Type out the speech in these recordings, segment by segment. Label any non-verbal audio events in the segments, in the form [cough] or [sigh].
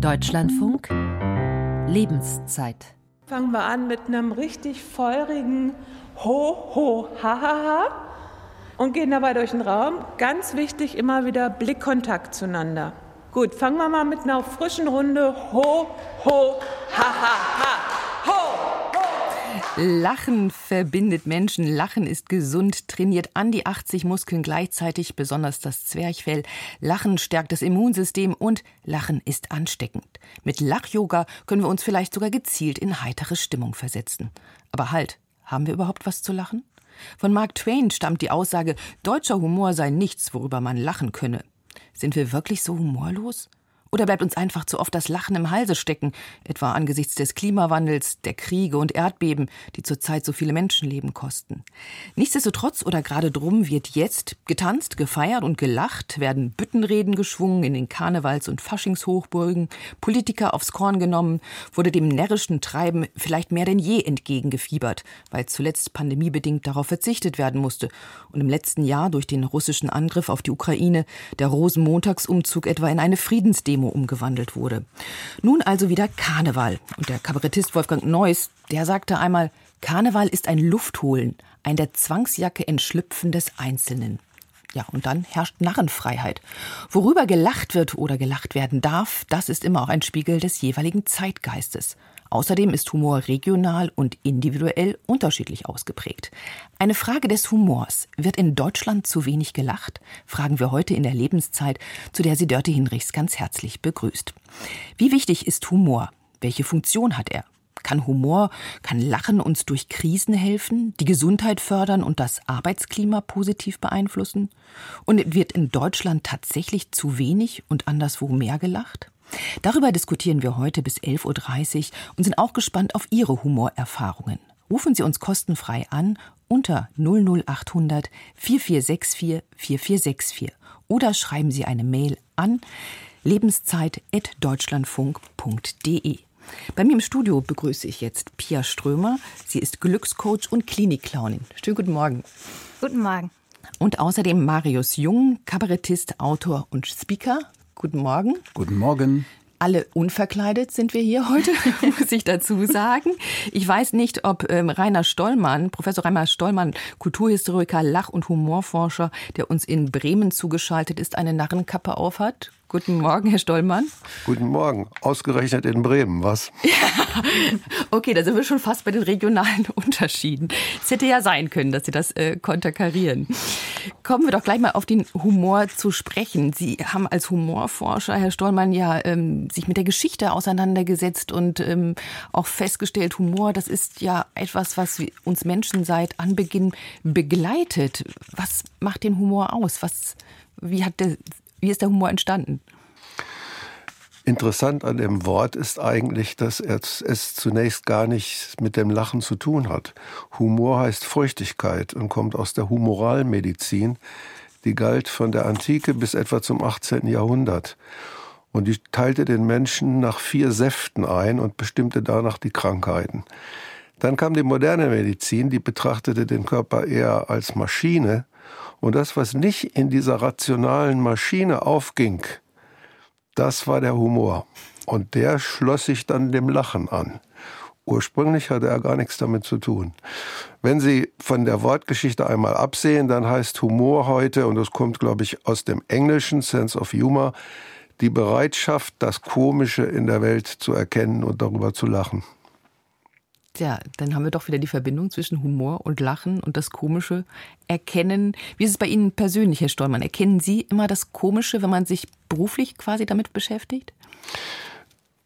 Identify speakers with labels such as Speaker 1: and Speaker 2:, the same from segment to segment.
Speaker 1: Deutschlandfunk Lebenszeit.
Speaker 2: Fangen wir an mit einem richtig feurigen Ho, Ho, Ha, Ha, Ha und gehen dabei durch den Raum. Ganz wichtig, immer wieder Blickkontakt zueinander. Gut, fangen wir mal mit einer frischen Runde Ho, Ho, Ha, Ha, Ha.
Speaker 1: Lachen verbindet Menschen, Lachen ist gesund, trainiert an die 80 Muskeln gleichzeitig, besonders das Zwerchfell. Lachen stärkt das Immunsystem und Lachen ist ansteckend. Mit Lach-Yoga können wir uns vielleicht sogar gezielt in heitere Stimmung versetzen. Aber halt, haben wir überhaupt was zu lachen? Von Mark Twain stammt die Aussage, deutscher Humor sei nichts, worüber man lachen könne. Sind wir wirklich so humorlos? Oder bleibt uns einfach zu oft das Lachen im Halse stecken, etwa angesichts des Klimawandels, der Kriege und Erdbeben, die zurzeit so viele Menschenleben kosten? Nichtsdestotrotz oder gerade drum wird jetzt getanzt, gefeiert und gelacht, werden Büttenreden geschwungen in den Karnevals- und Faschingshochburgen, Politiker aufs Korn genommen, wurde dem närrischen Treiben vielleicht mehr denn je entgegengefiebert, weil zuletzt pandemiebedingt darauf verzichtet werden musste und im letzten Jahr durch den russischen Angriff auf die Ukraine der Rosenmontagsumzug etwa in eine Friedensdemo Demo umgewandelt wurde. Nun also wieder Karneval. Und der Kabarettist Wolfgang Neuss, der sagte einmal, Karneval ist ein Luftholen, ein der Zwangsjacke entschlüpfen des Einzelnen. Ja, und dann herrscht Narrenfreiheit. Worüber gelacht wird oder gelacht werden darf, das ist immer auch ein Spiegel des jeweiligen Zeitgeistes. Außerdem ist Humor regional und individuell unterschiedlich ausgeprägt. Eine Frage des Humors. Wird in Deutschland zu wenig gelacht? Fragen wir heute in der Lebenszeit, zu der sie Dörte Hinrichs ganz herzlich begrüßt. Wie wichtig ist Humor? Welche Funktion hat er? Kann Humor, kann Lachen uns durch Krisen helfen, die Gesundheit fördern und das Arbeitsklima positiv beeinflussen? Und wird in Deutschland tatsächlich zu wenig und anderswo mehr gelacht? Darüber diskutieren wir heute bis 11.30 Uhr und sind auch gespannt auf Ihre Humorerfahrungen. Rufen Sie uns kostenfrei an unter 00800 4464 4464 oder schreiben Sie eine Mail an lebenszeit.deutschlandfunk.de. Bei mir im Studio begrüße ich jetzt Pia Strömer. Sie ist Glückscoach und Klinikclownin. Schönen guten Morgen.
Speaker 3: Guten Morgen.
Speaker 1: Und außerdem Marius Jung, Kabarettist, Autor und Speaker. Guten Morgen.
Speaker 4: Guten Morgen.
Speaker 1: Alle unverkleidet sind wir hier heute, [laughs] muss ich dazu sagen. Ich weiß nicht, ob ähm, Rainer Stollmann, Professor Rainer Stollmann, Kulturhistoriker, Lach- und Humorforscher, der uns in Bremen zugeschaltet ist, eine Narrenkappe aufhat. Guten Morgen, Herr Stollmann.
Speaker 4: Guten Morgen. Ausgerechnet in Bremen, was? [laughs]
Speaker 1: Ja, okay, da sind wir schon fast bei den regionalen [laughs] Unterschieden. Es hätte ja sein können, dass Sie das äh, konterkarieren. Kommen wir doch gleich mal auf den Humor zu sprechen. Sie haben als Humorforscher, Herr Stollmann, ja ähm, sich mit der Geschichte auseinandergesetzt und ähm, auch festgestellt, Humor, das ist ja etwas, was uns Menschen seit Anbeginn begleitet. Was macht den Humor aus? Was, wie hat der wie ist der Humor entstanden?
Speaker 4: Interessant an dem Wort ist eigentlich, dass es, zunächst gar nichts mit dem Lachen zu tun hat. Humor heißt Feuchtigkeit und kommt aus der Humoralmedizin. Die galt von der Antike bis etwa zum 18. Jahrhundert. Und die teilte den Menschen nach vier Säften ein und bestimmte danach die Krankheiten. Dann kam die moderne Medizin, die betrachtete den Körper eher als Maschine und das, was nicht in dieser rationalen Maschine aufging, das war der Humor. Und der schloss sich dann dem Lachen an. Ursprünglich hatte er gar nichts damit zu tun. Wenn Sie von der Wortgeschichte einmal absehen, dann heißt Humor heute, und das kommt, glaube ich, aus dem englischen Sense of Humor, die Bereitschaft, das Komische in der Welt zu erkennen und darüber zu lachen.
Speaker 1: Ja, dann haben wir doch wieder die Verbindung zwischen Humor und Lachen und das Komische erkennen. Wie ist es bei Ihnen persönlich, Herr Steuermann? Erkennen Sie immer das Komische, wenn man sich beruflich quasi damit beschäftigt?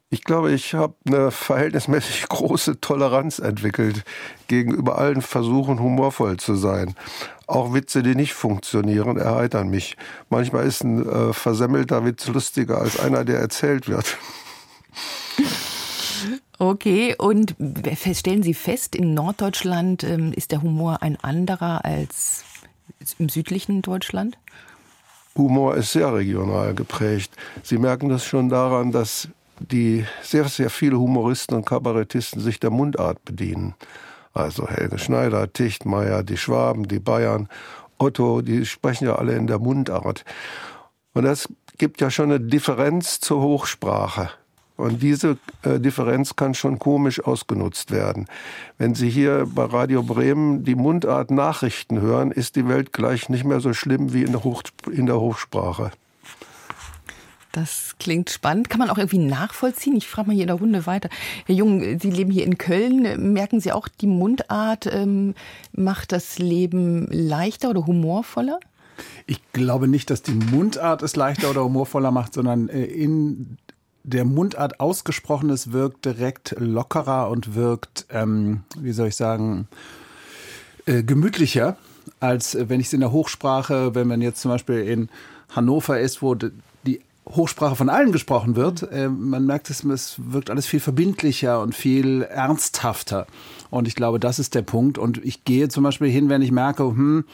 Speaker 4: Ich glaube, ich habe eine verhältnismäßig [laughs] große Toleranz entwickelt gegenüber allen Versuchen, humorvoll zu sein. Auch Witze, die nicht funktionieren, erheitern mich. Manchmal ist ein äh, versemmelter Witz lustiger als einer, der erzählt wird. [laughs]
Speaker 1: Okay, und stellen Sie fest, in Norddeutschland ähm, ist der Humor ein anderer als im südlichen Deutschland?
Speaker 4: Humor ist sehr regional geprägt. Sie merken das schon daran, dass die sehr, sehr viele Humoristen und Kabarettisten sich der Mundart bedienen. Also Helge Schneider, Tichtmeier, die Schwaben, die Bayern, Otto, die sprechen ja alle in der Mundart. Und das gibt ja schon eine Differenz zur Hochsprache. Und diese äh, Differenz kann schon komisch ausgenutzt werden. Wenn Sie hier bei Radio Bremen die Mundart Nachrichten hören, ist die Welt gleich nicht mehr so schlimm wie in der, Hoch in der Hochsprache.
Speaker 1: Das klingt spannend. Kann man auch irgendwie nachvollziehen? Ich frage mal hier in der Runde weiter. Herr Jung, Sie leben hier in Köln. Merken Sie auch, die Mundart ähm, macht das Leben leichter oder humorvoller?
Speaker 3: Ich glaube nicht, dass die Mundart es leichter oder humorvoller macht, sondern äh, in der Mundart ausgesprochenes wirkt direkt lockerer und wirkt, ähm, wie soll ich sagen, äh, gemütlicher, als wenn ich es in der Hochsprache, wenn man jetzt zum Beispiel in Hannover ist, wo die Hochsprache von allen gesprochen wird, äh, man merkt, es, es wirkt alles viel verbindlicher und viel ernsthafter. Und ich glaube, das ist der Punkt. Und ich gehe zum Beispiel hin, wenn ich merke, hm,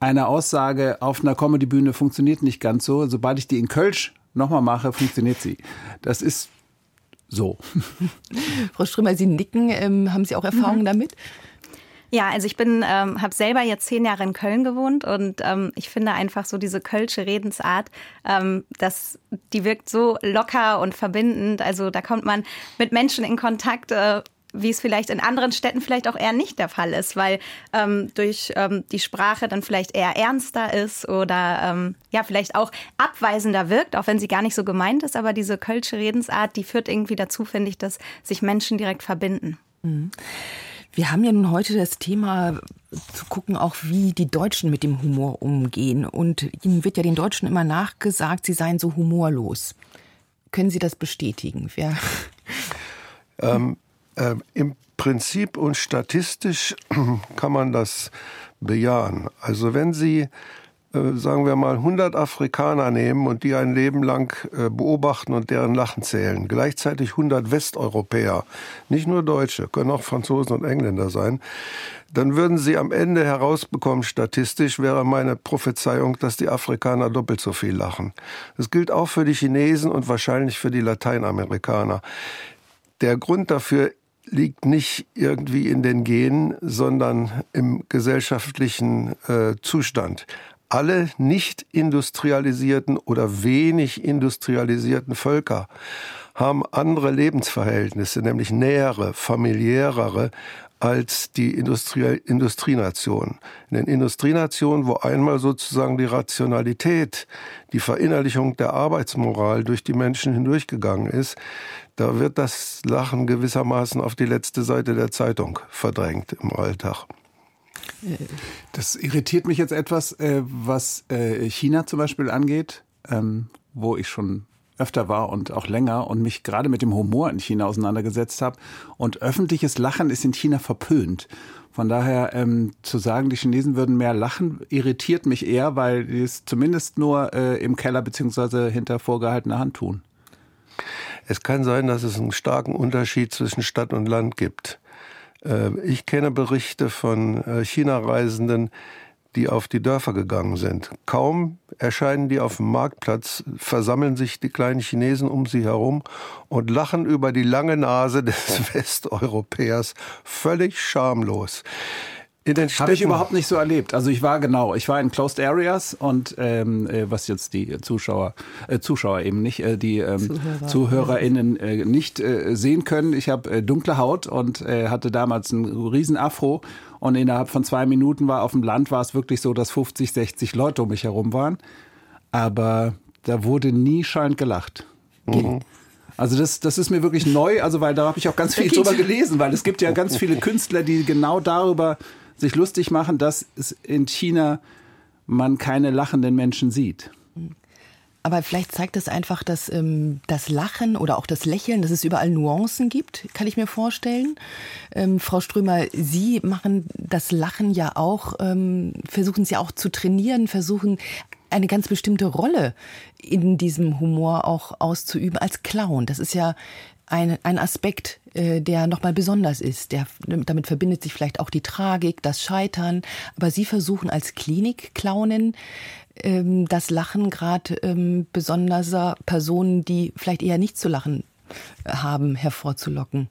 Speaker 3: eine Aussage auf einer Comedybühne funktioniert nicht ganz so. Sobald ich die in Kölsch nochmal mache, funktioniert sie. Das ist so. [laughs]
Speaker 1: Frau Strömer, Sie nicken. Ähm, haben Sie auch Erfahrungen mhm. damit?
Speaker 5: Ja, also ich bin, ähm, habe selber jetzt zehn Jahre in Köln gewohnt und ähm, ich finde einfach so diese kölsche Redensart, ähm, dass die wirkt so locker und verbindend. Also da kommt man mit Menschen in Kontakt, äh, wie es vielleicht in anderen Städten vielleicht auch eher nicht der Fall ist, weil ähm, durch ähm, die Sprache dann vielleicht eher ernster ist oder ähm, ja vielleicht auch abweisender wirkt, auch wenn sie gar nicht so gemeint ist. Aber diese kölsche Redensart, die führt irgendwie dazu, finde ich, dass sich Menschen direkt verbinden.
Speaker 1: Mhm. Wir haben ja nun heute das Thema zu gucken, auch wie die Deutschen mit dem Humor umgehen. Und ihnen wird ja den Deutschen immer nachgesagt, sie seien so humorlos. Können Sie das bestätigen? Wer?
Speaker 4: Ähm, äh, Im Prinzip und statistisch [clears throat] kann man das bejahen. Also wenn Sie äh, sagen wir mal, 100 Afrikaner nehmen und die ein Leben lang äh, beobachten und deren Lachen zählen. Gleichzeitig 100 Westeuropäer, nicht nur Deutsche, können auch Franzosen und Engländer sein. Dann würden Sie am Ende herausbekommen, statistisch wäre meine Prophezeiung, dass die Afrikaner doppelt so viel lachen. Das gilt auch für die Chinesen und wahrscheinlich für die Lateinamerikaner. Der Grund dafür liegt nicht irgendwie in den Genen, sondern im gesellschaftlichen äh, Zustand. Alle nicht industrialisierten oder wenig industrialisierten Völker haben andere Lebensverhältnisse, nämlich nähere, familiärere als die Industrie Industrienationen. In den Industrienationen, wo einmal sozusagen die Rationalität, die Verinnerlichung der Arbeitsmoral durch die Menschen hindurchgegangen ist, da wird das Lachen gewissermaßen auf die letzte Seite der Zeitung verdrängt im Alltag.
Speaker 3: Das irritiert mich jetzt etwas, äh, was äh, China zum Beispiel angeht, ähm, wo ich schon öfter war und auch länger und mich gerade mit dem Humor in China auseinandergesetzt habe. Und öffentliches Lachen ist in China verpönt. Von daher ähm, zu sagen, die Chinesen würden mehr lachen, irritiert mich eher, weil die es zumindest nur äh, im Keller beziehungsweise hinter vorgehaltener Hand tun.
Speaker 4: Es kann sein, dass es einen starken Unterschied zwischen Stadt und Land gibt. Äh, ich kenne Berichte von äh, China-Reisenden, die auf die Dörfer gegangen sind. Kaum erscheinen die auf dem Marktplatz, versammeln sich die kleinen Chinesen um sie herum und lachen über die lange Nase des [laughs] Westeuropäers völlig schamlos.
Speaker 3: Habe ich überhaupt nicht so erlebt. Also ich war genau, ich war in Closed Areas und ähm, äh, was jetzt die Zuschauer, äh, Zuschauer eben nicht, äh, die ähm, Zuhörer. ZuhörerInnen äh, nicht äh, sehen können. Ich habe äh, dunkle Haut und äh, hatte damals einen riesen Afro und innerhalb von zwei Minuten war auf dem Land war es wirklich so, dass 50, 60 Leute um mich herum waren. Aber da wurde nie schallend gelacht. Mhm. Also das, das ist mir wirklich neu, also weil da habe ich auch ganz viel drüber gelesen, weil es gibt ja ganz viele Künstler, die genau darüber sich lustig machen, dass es in China man keine lachenden Menschen sieht.
Speaker 1: Aber vielleicht zeigt es das einfach, dass ähm, das Lachen oder auch das Lächeln, dass es überall Nuancen gibt, kann ich mir vorstellen. Ähm, Frau Strömer, Sie machen das Lachen ja auch, ähm, versuchen Sie auch zu trainieren, versuchen eine ganz bestimmte Rolle in diesem Humor auch auszuüben als Clown. Das ist ja ein, ein Aspekt, äh, der nochmal besonders ist. Der, damit verbindet sich vielleicht auch die Tragik, das Scheitern. Aber Sie versuchen als Klinik-Clownin ähm, das Lachen gerade ähm, besonderer Personen, die vielleicht eher nicht zu lachen haben, hervorzulocken.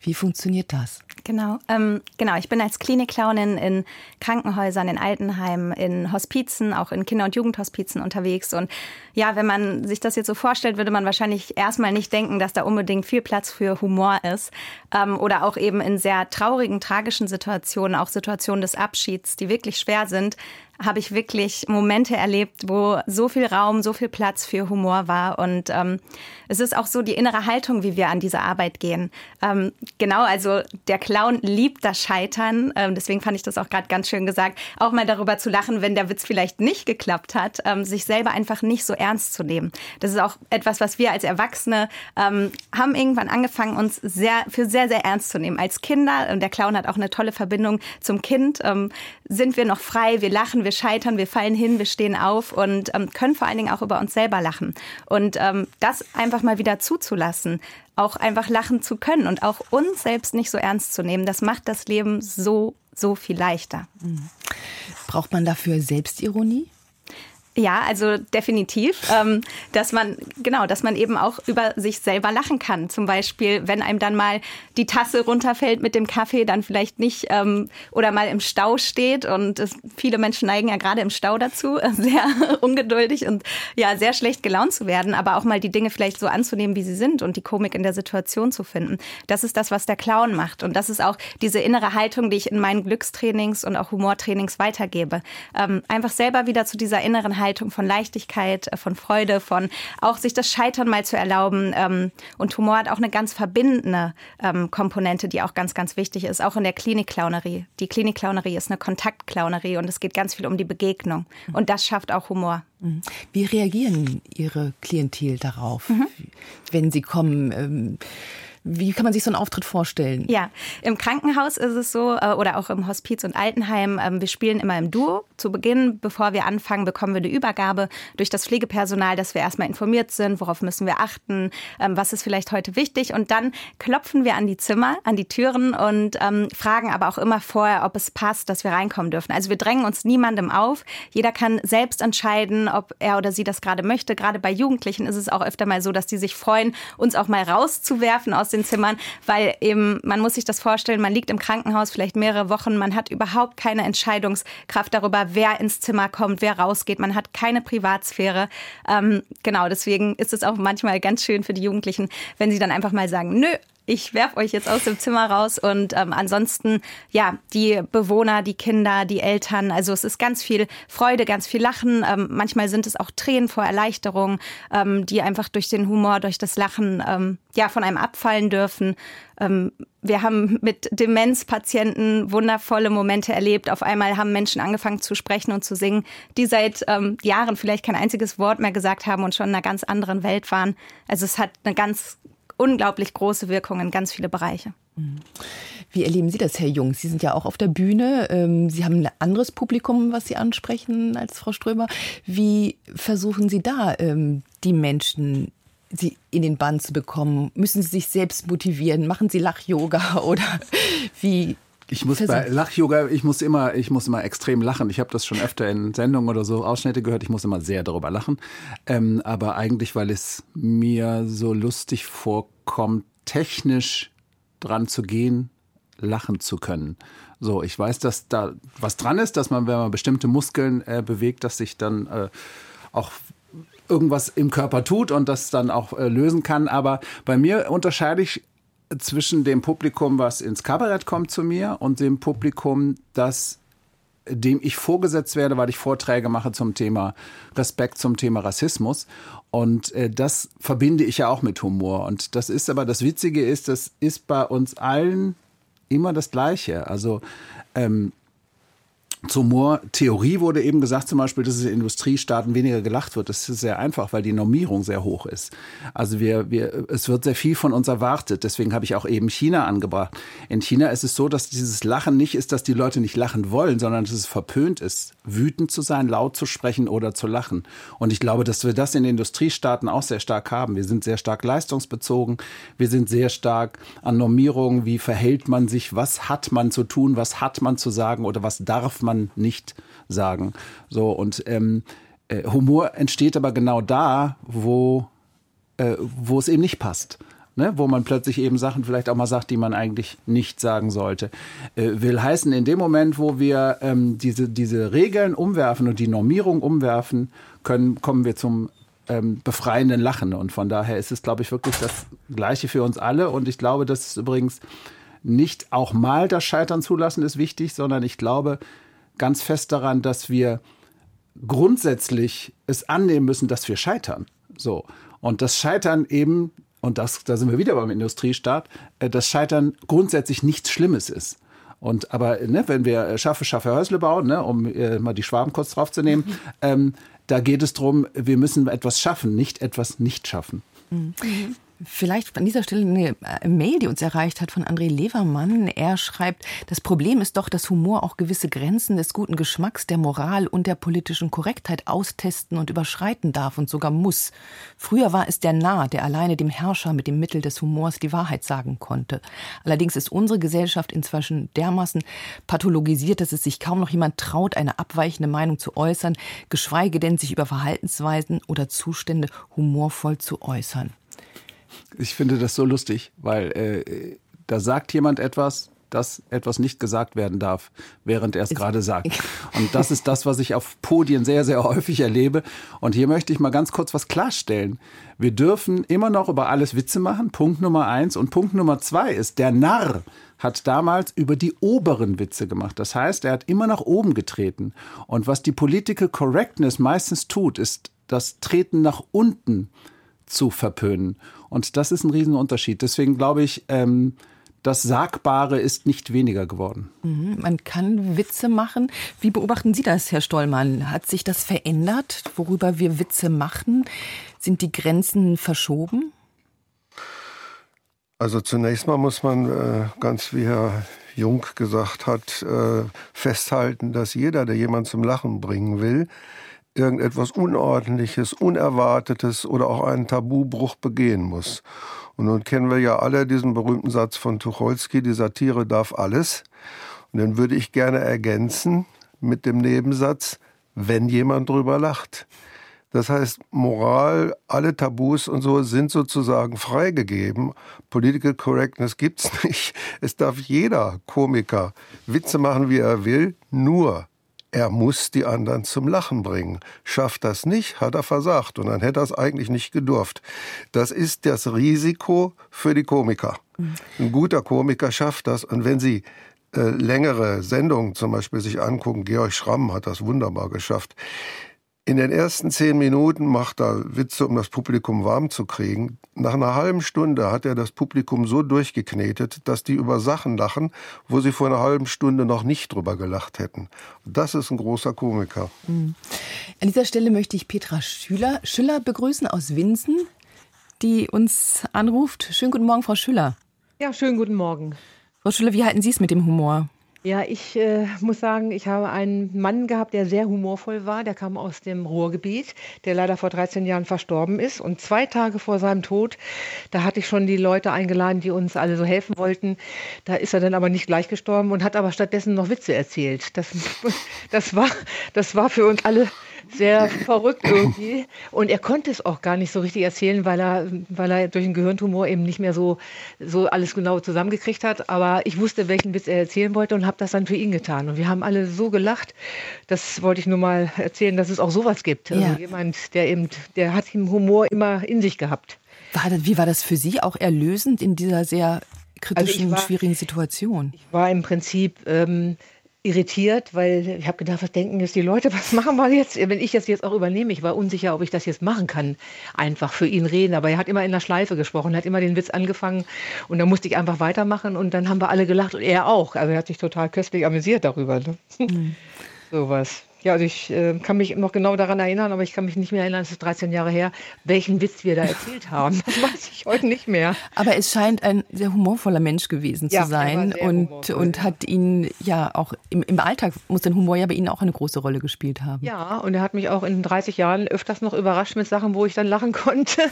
Speaker 1: Wie funktioniert das?
Speaker 5: Genau, ähm, genau. Ich bin als Klinikclownin in Krankenhäusern, in Altenheimen, in Hospizen, auch in Kinder- und Jugendhospizen unterwegs. Und ja, wenn man sich das jetzt so vorstellt, würde man wahrscheinlich erstmal nicht denken, dass da unbedingt viel Platz für Humor ist. Ähm, oder auch eben in sehr traurigen, tragischen Situationen, auch Situationen des Abschieds, die wirklich schwer sind, habe ich wirklich Momente erlebt, wo so viel Raum, so viel Platz für Humor war. Und ähm, es ist auch so die innere Haltung, wie wir an diese Arbeit gehen. Ähm, genau, also der Clown liebt das Scheitern. Ähm, deswegen fand ich das auch gerade ganz schön gesagt, auch mal darüber zu lachen, wenn der Witz vielleicht nicht geklappt hat, ähm, sich selber einfach nicht so ernst zu nehmen. Das ist auch etwas, was wir als Erwachsene ähm, haben irgendwann angefangen, uns sehr für sehr, sehr ernst zu nehmen. Als Kinder, und der Clown hat auch eine tolle Verbindung zum Kind, ähm, sind wir noch frei, wir lachen, wir wir scheitern, wir fallen hin, wir stehen auf und ähm, können vor allen Dingen auch über uns selber lachen. Und ähm, das einfach mal wieder zuzulassen, auch einfach lachen zu können und auch uns selbst nicht so ernst zu nehmen, das macht das Leben so, so viel leichter.
Speaker 1: Braucht man dafür Selbstironie?
Speaker 5: Ja, also definitiv, ähm, dass man genau, dass man eben auch über sich selber lachen kann. Zum Beispiel, wenn einem dann mal die Tasse runterfällt mit dem Kaffee, dann vielleicht nicht ähm, oder mal im Stau steht und es, viele Menschen neigen ja gerade im Stau dazu, [laughs] sehr ungeduldig und ja sehr schlecht gelaunt zu werden, aber auch mal die Dinge vielleicht so anzunehmen, wie sie sind und die Komik in der Situation zu finden. Das ist das, was der Clown macht und das ist auch diese innere Haltung, die ich in meinen Glückstrainings und auch Humortrainings weitergebe. Ähm, einfach selber wieder zu dieser inneren Haltung von Leichtigkeit, äh, von Freude, von auch sich das Scheitern mal zu erlauben. Ähm, und Humor hat auch eine ganz verbindende ähm, Komponente, die auch ganz, ganz wichtig ist, auch in der Klinikclownerie. Die Klinikclownerie ist eine Kontaktclownerie und es geht ganz viel um die Begegnung. Und das schafft auch Humor.
Speaker 1: Mhm. Wie reagieren Ihre Klientel darauf, mhm. wenn sie kommen? Wie kann man sich so einen Auftritt vorstellen?
Speaker 5: Ja, im Krankenhaus ist es so, äh, oder auch im Hospiz und Altenheim, ähm, wir spielen immer im Duo. Zu Beginn, bevor wir anfangen, bekommen wir eine Übergabe durch das Pflegepersonal, dass wir erstmal informiert sind, worauf müssen wir achten, ähm, was ist vielleicht heute wichtig. Und dann klopfen wir an die Zimmer, an die Türen und ähm, fragen aber auch immer vorher, ob es passt, dass wir reinkommen dürfen. Also wir drängen uns niemandem auf. Jeder kann selbst entscheiden, ob er oder sie das gerade möchte. Gerade bei Jugendlichen ist es auch öfter mal so, dass die sich freuen, uns auch mal rauszuwerfen aus den Zimmern, weil eben, man muss sich das vorstellen, man liegt im Krankenhaus vielleicht mehrere Wochen, man hat überhaupt keine Entscheidungskraft darüber, wer ins Zimmer kommt, wer rausgeht, man hat keine Privatsphäre. Ähm, genau, deswegen ist es auch manchmal ganz schön für die Jugendlichen, wenn sie dann einfach mal sagen, nö, ich werfe euch jetzt aus dem Zimmer raus und ähm, ansonsten, ja, die Bewohner, die Kinder, die Eltern, also es ist ganz viel Freude, ganz viel Lachen. Ähm, manchmal sind es auch Tränen vor Erleichterung, ähm, die einfach durch den Humor, durch das Lachen, ähm, ja, von einem abfallen dürfen. Ähm, wir haben mit Demenzpatienten wundervolle Momente erlebt. Auf einmal haben Menschen angefangen zu sprechen und zu singen, die seit ähm, Jahren vielleicht kein einziges Wort mehr gesagt haben und schon in einer ganz anderen Welt waren. Also es hat eine ganz unglaublich große Wirkung in ganz viele Bereiche.
Speaker 1: Wie erleben Sie das, Herr Jung? Sie sind ja auch auf der Bühne. Ähm, Sie haben ein anderes Publikum, was Sie ansprechen als Frau Strömer. Wie versuchen Sie da, ähm, die Menschen sie in den Bann zu bekommen? Müssen Sie sich selbst motivieren? Machen Sie Lach-Yoga [laughs] oder wie
Speaker 3: ich muss bei Lach-Yoga, ich muss immer, ich muss immer extrem lachen. Ich habe das schon öfter in Sendungen oder so Ausschnitte gehört. Ich muss immer sehr darüber lachen. Ähm, aber eigentlich, weil es mir so lustig vorkommt, technisch dran zu gehen, lachen zu können. So, ich weiß, dass da was dran ist, dass man, wenn man bestimmte Muskeln äh, bewegt, dass sich dann äh, auch irgendwas im Körper tut und das dann auch äh, lösen kann. Aber bei mir unterscheide ich zwischen dem Publikum, was ins Kabarett kommt zu mir und dem Publikum, das dem ich vorgesetzt werde, weil ich Vorträge mache zum Thema Respekt, zum Thema Rassismus. Und äh, das verbinde ich ja auch mit Humor. Und das ist aber das Witzige ist, das ist bei uns allen immer das Gleiche. Also ähm, zur Moore-Theorie wurde eben gesagt, zum Beispiel, dass es in Industriestaaten weniger gelacht wird. Das ist sehr einfach, weil die Normierung sehr hoch ist. Also wir, wir, es wird sehr viel von uns erwartet. Deswegen habe ich auch eben China angebracht. In China ist es so, dass dieses Lachen nicht ist, dass die Leute nicht lachen wollen, sondern dass es verpönt ist, wütend zu sein, laut zu sprechen oder zu lachen. Und ich glaube, dass wir das in Industriestaaten auch sehr stark haben. Wir sind sehr stark leistungsbezogen. Wir sind sehr stark an Normierungen. Wie verhält man sich? Was hat man zu tun? Was hat man zu sagen? Oder was darf man man nicht sagen. So und ähm, äh, Humor entsteht aber genau da, wo, äh, wo es eben nicht passt. Ne, wo man plötzlich eben Sachen vielleicht auch mal sagt, die man eigentlich nicht sagen sollte. Äh, will heißen, in dem Moment, wo wir ähm, diese, diese Regeln umwerfen und die Normierung umwerfen, können, kommen wir zum ähm, befreienden Lachen. Und von daher ist es, glaube ich, wirklich das Gleiche für uns alle. Und ich glaube, das ist übrigens nicht auch mal das Scheitern zulassen ist wichtig, sondern ich glaube ganz fest daran, dass wir grundsätzlich es annehmen müssen, dass wir scheitern. So. Und das Scheitern eben, und das, da sind wir wieder beim Industriestaat, äh, das Scheitern grundsätzlich nichts Schlimmes ist. Und aber ne, wenn wir äh, Schaffe, Schaffe Häusle bauen, ne, um äh, mal die Schwaben kurz draufzunehmen, mhm. ähm, da geht es darum, wir müssen etwas schaffen, nicht etwas nicht schaffen.
Speaker 1: Mhm. Vielleicht an dieser Stelle eine äh, Mail, die uns erreicht hat von André Levermann. Er schreibt, das Problem ist doch, dass Humor auch gewisse Grenzen des guten Geschmacks, der Moral und der politischen Korrektheit austesten und überschreiten darf und sogar muss. Früher war es der Narr, der alleine dem Herrscher mit dem Mittel des Humors die Wahrheit sagen konnte. Allerdings ist unsere Gesellschaft inzwischen dermaßen pathologisiert, dass es sich kaum noch jemand traut, eine abweichende Meinung zu äußern, geschweige denn sich über Verhaltensweisen oder Zustände humorvoll zu äußern
Speaker 3: ich finde das so lustig, weil äh, da sagt jemand etwas, dass etwas nicht gesagt werden darf, während er es gerade sagt. [laughs] Und das ist das, was ich auf Podien sehr, sehr häufig erlebe. Und hier möchte ich mal ganz kurz was klarstellen. Wir dürfen immer noch über alles Witze machen. Punkt Nummer eins. Und Punkt Nummer zwei ist, der Narr hat damals über die oberen Witze gemacht. Das heißt, er hat immer nach oben getreten. Und was die Political Correctness meistens tut, ist das Treten nach unten zu verpönen. Und das ist ein Riesenunterschied. Deswegen glaube ich, ähm, das Sagbare ist nicht weniger geworden.
Speaker 1: Mhm, man kann Witze machen. Wie beobachten Sie das, Herr Stollmann? Hat sich das verändert, worüber wir Witze machen? Sind die Grenzen verschoben?
Speaker 4: Also zunächst mal muss man äh, ganz wie Herr Jung gesagt hat, äh, festhalten, dass jeder, der jemand zum Lachen bringen will, irgendetwas Unordentliches, Unerwartetes oder auch einen Tabubruch begehen muss. Und nun kennen wir ja alle diesen berühmten Satz von Tucholsky, die Satire darf alles. Und den würde ich gerne ergänzen mit dem Nebensatz, wenn jemand drüber lacht. Das heißt, Moral, alle Tabus und so sind sozusagen freigegeben. Political Correctness gibt's [laughs] nicht. Es darf jeder Komiker Witze machen, wie er will, nur er muss die anderen zum Lachen bringen. Schafft das nicht, hat er versagt und dann hätte er es eigentlich nicht gedurft. Das ist das Risiko für die Komiker. Ein guter Komiker schafft das und wenn Sie äh, längere Sendungen zum Beispiel sich angucken, Georg Schramm hat das wunderbar geschafft. In den ersten zehn Minuten macht er Witze, um das Publikum warm zu kriegen. Nach einer halben Stunde hat er das Publikum so durchgeknetet, dass die über Sachen lachen, wo sie vor einer halben Stunde noch nicht drüber gelacht hätten. Das ist ein großer Komiker. Mhm.
Speaker 1: An dieser Stelle möchte ich Petra Schüler, Schüller begrüßen aus Winsen, die uns anruft. Schönen guten Morgen, Frau Schüler.
Speaker 6: Ja, schönen guten Morgen.
Speaker 1: Frau Schüler, wie halten Sie es mit dem Humor?
Speaker 6: Ja, ich äh, muss sagen, ich habe einen Mann gehabt, der sehr humorvoll war. Der kam aus dem Ruhrgebiet, der leider vor 13 Jahren verstorben ist. Und zwei Tage vor seinem Tod, da hatte ich schon die Leute eingeladen, die uns alle so helfen wollten. Da ist er dann aber nicht gleich gestorben und hat aber stattdessen noch Witze erzählt. Das, [laughs] das, war, das war für uns alle sehr verrückt irgendwie. Und er konnte es auch gar nicht so richtig erzählen, weil er, weil er durch den Gehirntumor eben nicht mehr so, so alles genau zusammengekriegt hat. Aber ich wusste, welchen Witz er erzählen wollte und habe das dann für ihn getan. Und wir haben alle so gelacht. Das wollte ich nur mal erzählen, dass es auch sowas gibt. Also jemand, der eben, der hat den Humor immer in sich gehabt.
Speaker 1: War das, wie war das für Sie auch erlösend in dieser sehr kritischen, also war, schwierigen Situation?
Speaker 6: Ich war im Prinzip ähm, irritiert, weil ich habe gedacht, was denken jetzt die Leute, was machen wir jetzt, wenn ich das jetzt auch übernehme. Ich war unsicher, ob ich das jetzt machen kann, einfach für ihn reden. Aber er hat immer in der Schleife gesprochen, hat immer den Witz angefangen und dann musste ich einfach weitermachen und dann haben wir alle gelacht und er auch. Also er hat sich total köstlich amüsiert darüber. Ne? Mhm. [laughs] Sowas. Ja, also ich äh, kann mich noch genau daran erinnern, aber ich kann mich nicht mehr erinnern, es ist 13 Jahre her, welchen Witz wir da erzählt [laughs] haben. Das weiß ich heute nicht mehr.
Speaker 1: Aber es scheint ein sehr humorvoller Mensch gewesen ja, zu sein und, und hat ihn ja auch im, im Alltag, muss der Humor ja bei Ihnen auch eine große Rolle gespielt haben.
Speaker 6: Ja, und er hat mich auch in 30 Jahren öfters noch überrascht mit Sachen, wo ich dann lachen [laughs] konnte,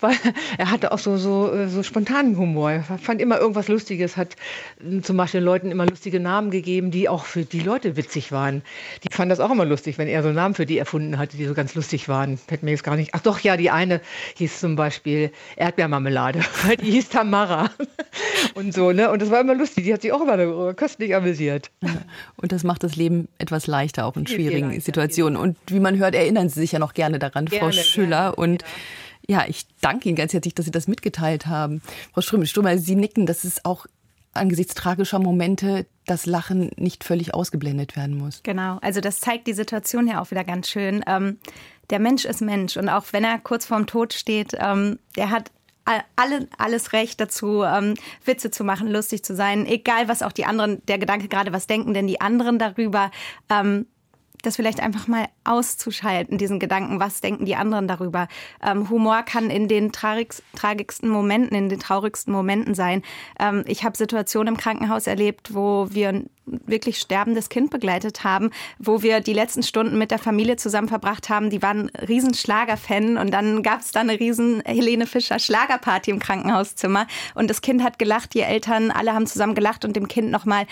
Speaker 6: weil er hatte auch so, so, äh, so spontanen Humor. Er fand immer irgendwas Lustiges, hat äh, zum Beispiel Leuten immer lustige Namen gegeben, die auch für die Leute witzig waren. Die fanden das auch immer lustig, wenn er so Namen für die erfunden hatte, die so ganz lustig waren. Fällt mir jetzt gar nicht. Ach doch, ja, die eine hieß zum Beispiel Erdbeermarmelade. [laughs] die hieß Tamara. [laughs] Und so, ne? Und das war immer lustig. Die hat sich auch immer köstlich amüsiert. [laughs]
Speaker 1: Und das macht das Leben etwas leichter, auch in schwierigen Situationen. Und wie man hört, erinnern Sie sich ja noch gerne daran, gerne, Frau Schüller. Gerne, und ja, ich danke Ihnen ganz herzlich, dass Sie das mitgeteilt haben. Frau Strömer, Sie nicken, das ist auch angesichts tragischer Momente das Lachen nicht völlig ausgeblendet werden muss.
Speaker 5: Genau, also das zeigt die Situation ja auch wieder ganz schön. Ähm, der Mensch ist Mensch und auch wenn er kurz vorm Tod steht, ähm, der hat alle, alles Recht dazu, ähm, Witze zu machen, lustig zu sein, egal was auch die anderen, der Gedanke gerade, was denken denn die anderen darüber, ähm, das vielleicht einfach mal auszuschalten, diesen Gedanken, was denken die anderen darüber. Ähm, Humor kann in den tragischsten Momenten, in den traurigsten Momenten sein. Ähm, ich habe Situationen im Krankenhaus erlebt, wo wir ein wirklich sterbendes Kind begleitet haben, wo wir die letzten Stunden mit der Familie zusammen verbracht haben. Die waren riesen Schlagerfan und dann gab es da eine riesen Helene Fischer Schlagerparty im Krankenhauszimmer und das Kind hat gelacht, die Eltern alle haben zusammen gelacht und dem Kind nochmal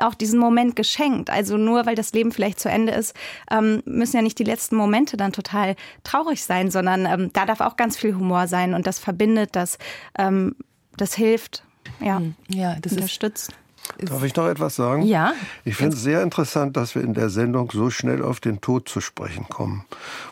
Speaker 5: auch diesen Moment geschenkt. Also nur weil das Leben vielleicht zu Ende ist, ähm, müssen ja nicht die letzten Momente dann total traurig sein, sondern ähm, da darf auch ganz viel Humor sein und das verbindet, das, ähm, das hilft, ja, hm. ja das unterstützt. Ist
Speaker 4: Darf ich noch etwas sagen?
Speaker 1: Ja.
Speaker 4: Ich finde es sehr interessant, dass wir in der Sendung so schnell auf den Tod zu sprechen kommen,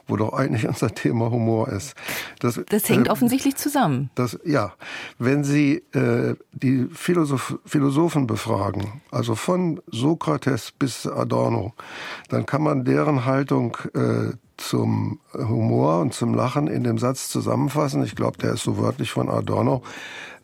Speaker 4: wo doch eigentlich [laughs] unser Thema Humor ist.
Speaker 1: Das, das hängt äh, offensichtlich zusammen.
Speaker 4: Das, ja, wenn Sie äh, die Philosoph Philosophen befragen, also von Sokrates bis Adorno, dann kann man deren Haltung äh, zum Humor und zum Lachen in dem Satz zusammenfassen. Ich glaube, der ist so wörtlich von Adorno.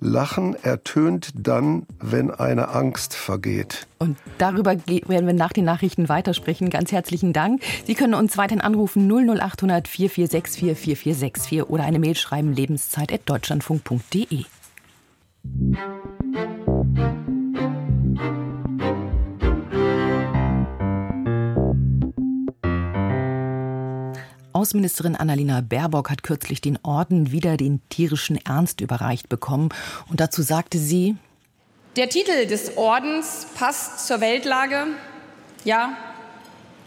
Speaker 4: Lachen ertönt dann, wenn eine Angst vergeht.
Speaker 1: Und darüber werden wir nach den Nachrichten weitersprechen. Ganz herzlichen Dank. Sie können uns weiterhin anrufen 00800 4464 4464 oder eine Mail schreiben lebenszeit.deutschlandfunk.de. Außenministerin Annalena Baerbock hat kürzlich den Orden wieder den tierischen Ernst überreicht bekommen. Und dazu sagte sie,
Speaker 7: der Titel des Ordens passt zur Weltlage. Ja,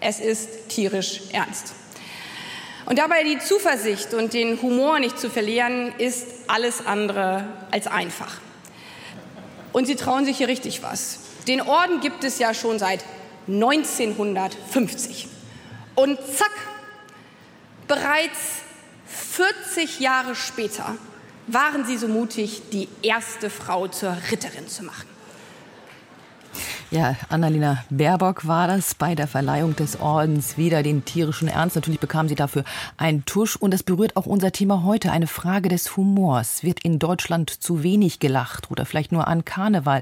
Speaker 7: es ist tierisch ernst. Und dabei die Zuversicht und den Humor nicht zu verlieren, ist alles andere als einfach. Und Sie trauen sich hier richtig was. Den Orden gibt es ja schon seit 1950. Und zack, Bereits 40 Jahre später waren sie so mutig, die erste Frau zur Ritterin zu machen.
Speaker 1: Ja, Annalena Baerbock war das bei der Verleihung des Ordens wieder den tierischen Ernst. Natürlich bekam sie dafür einen Tusch und das berührt auch unser Thema heute, eine Frage des Humors. Wird in Deutschland zu wenig gelacht oder vielleicht nur an Karneval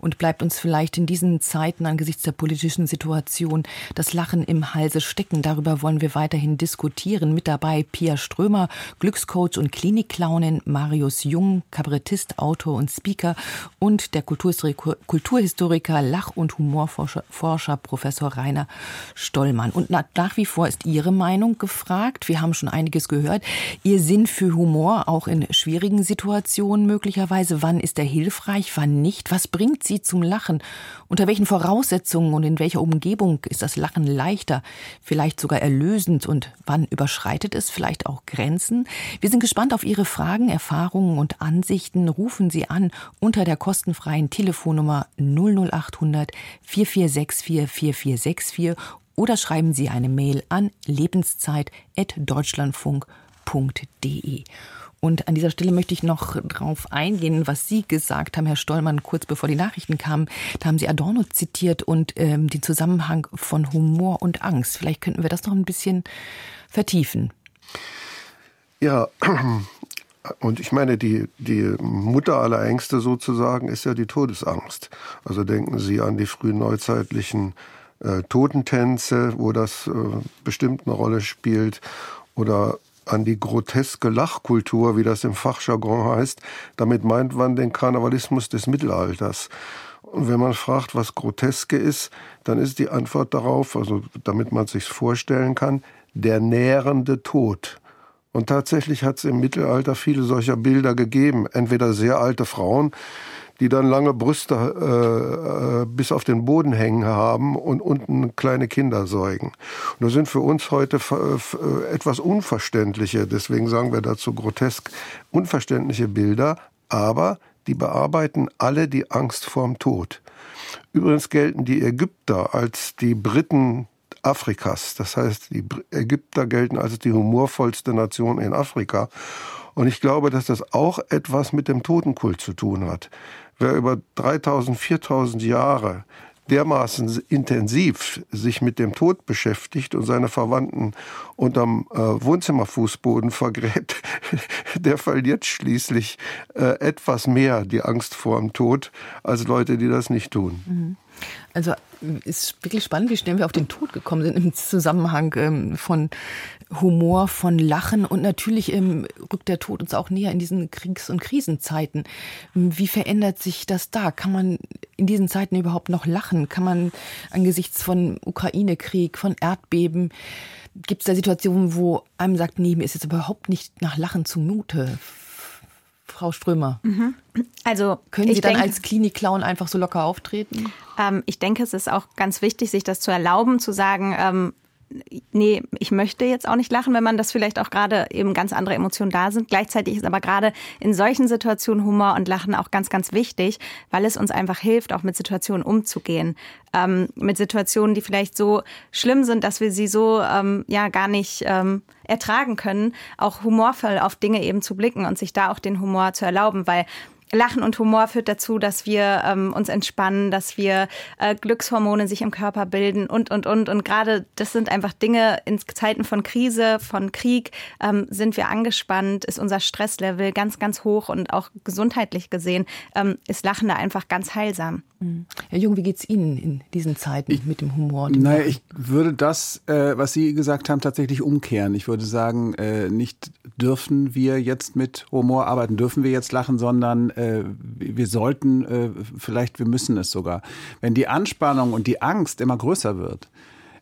Speaker 1: und bleibt uns vielleicht in diesen Zeiten angesichts der politischen Situation das Lachen im Halse stecken? Darüber wollen wir weiterhin diskutieren. Mit dabei Pia Strömer, Glückscoach und Klinikclownin, Marius Jung, Kabarettist, Autor und Speaker und der Kulturhistoriker Lach- und Humorforscher Forscher Professor Rainer Stollmann. Und nach wie vor ist Ihre Meinung gefragt. Wir haben schon einiges gehört. Ihr Sinn für Humor auch in schwierigen Situationen möglicherweise. Wann ist er hilfreich, wann nicht? Was bringt Sie zum Lachen? Unter welchen Voraussetzungen und in welcher Umgebung ist das Lachen leichter, vielleicht sogar erlösend? Und wann überschreitet es vielleicht auch Grenzen? Wir sind gespannt auf Ihre Fragen, Erfahrungen und Ansichten. Rufen Sie an unter der kostenfreien Telefonnummer 00800 0800 4464 4464 oder schreiben Sie eine Mail an lebenszeit.deutschlandfunk.de. Und an dieser Stelle möchte ich noch darauf eingehen, was Sie gesagt haben, Herr Stollmann, kurz bevor die Nachrichten kamen. Da haben Sie Adorno zitiert und ähm, den Zusammenhang von Humor und Angst. Vielleicht könnten wir das noch ein bisschen vertiefen.
Speaker 4: Ja, und ich meine, die, die Mutter aller Ängste sozusagen ist ja die Todesangst. Also denken Sie an die frühen neuzeitlichen äh, Totentänze, wo das äh, bestimmt eine Rolle spielt. Oder an die groteske Lachkultur, wie das im Fachjargon heißt. Damit meint man den Karnevalismus des Mittelalters. Und wenn man fragt, was Groteske ist, dann ist die Antwort darauf, also damit man sich vorstellen kann, der nährende Tod. Und tatsächlich hat es im Mittelalter viele solcher Bilder gegeben. Entweder sehr alte Frauen, die dann lange Brüste äh, äh, bis auf den Boden hängen haben und unten kleine Kinder säugen. Und das sind für uns heute äh, etwas unverständliche, deswegen sagen wir dazu grotesk, unverständliche Bilder, aber die bearbeiten alle die Angst vorm Tod. Übrigens gelten die Ägypter als die Briten Afrikas. Das heißt, die Ägypter gelten als die humorvollste Nation in Afrika. Und ich glaube, dass das auch etwas mit dem Totenkult zu tun hat. Wer über 3000, 4000 Jahre dermaßen intensiv sich mit dem Tod beschäftigt und seine Verwandten unterm äh, Wohnzimmerfußboden vergräbt, [laughs] der verliert schließlich äh, etwas mehr die Angst vor dem Tod als Leute, die das nicht tun.
Speaker 1: Mhm. Also ist wirklich spannend, wie schnell wir auf den Tod gekommen sind im Zusammenhang ähm, von Humor, von Lachen und natürlich ähm, rückt der Tod uns auch näher in diesen Kriegs- und Krisenzeiten. Wie verändert sich das da? Kann man in diesen Zeiten überhaupt noch lachen? Kann man angesichts von Ukraine-Krieg, von Erdbeben, gibt es da Situationen, wo einem sagt, nee, mir ist jetzt überhaupt nicht nach Lachen zumute? Frau Strömer. Mhm. Also können Sie dann denke, als Klinikclown einfach so locker auftreten?
Speaker 5: Ähm, ich denke, es ist auch ganz wichtig, sich das zu erlauben, zu sagen, ähm, nee, ich möchte jetzt auch nicht lachen, wenn man das vielleicht auch gerade eben ganz andere Emotionen da sind. Gleichzeitig ist aber gerade in solchen Situationen Humor und Lachen auch ganz, ganz wichtig, weil es uns einfach hilft, auch mit Situationen umzugehen. Ähm, mit Situationen, die vielleicht so schlimm sind, dass wir sie so ähm, ja gar nicht ähm, ertragen können, auch humorvoll auf Dinge eben zu blicken und sich da auch den Humor zu erlauben, weil Lachen und Humor führt dazu, dass wir ähm, uns entspannen, dass wir äh, Glückshormone sich im Körper bilden und, und, und. Und gerade das sind einfach Dinge in Zeiten von Krise, von Krieg, ähm, sind wir angespannt, ist unser Stresslevel ganz, ganz hoch und auch gesundheitlich gesehen ähm, ist Lachen da einfach ganz heilsam.
Speaker 1: Mhm. Herr Jung, wie geht's Ihnen in diesen Zeiten ich, mit dem Humor?
Speaker 3: Dem naja, ich würde das, äh, was Sie gesagt haben, tatsächlich umkehren. Ich würde sagen, äh, nicht dürfen wir jetzt mit Humor arbeiten, dürfen wir jetzt lachen, sondern äh, wir sollten, äh, vielleicht wir müssen es sogar. Wenn die Anspannung und die Angst immer größer wird,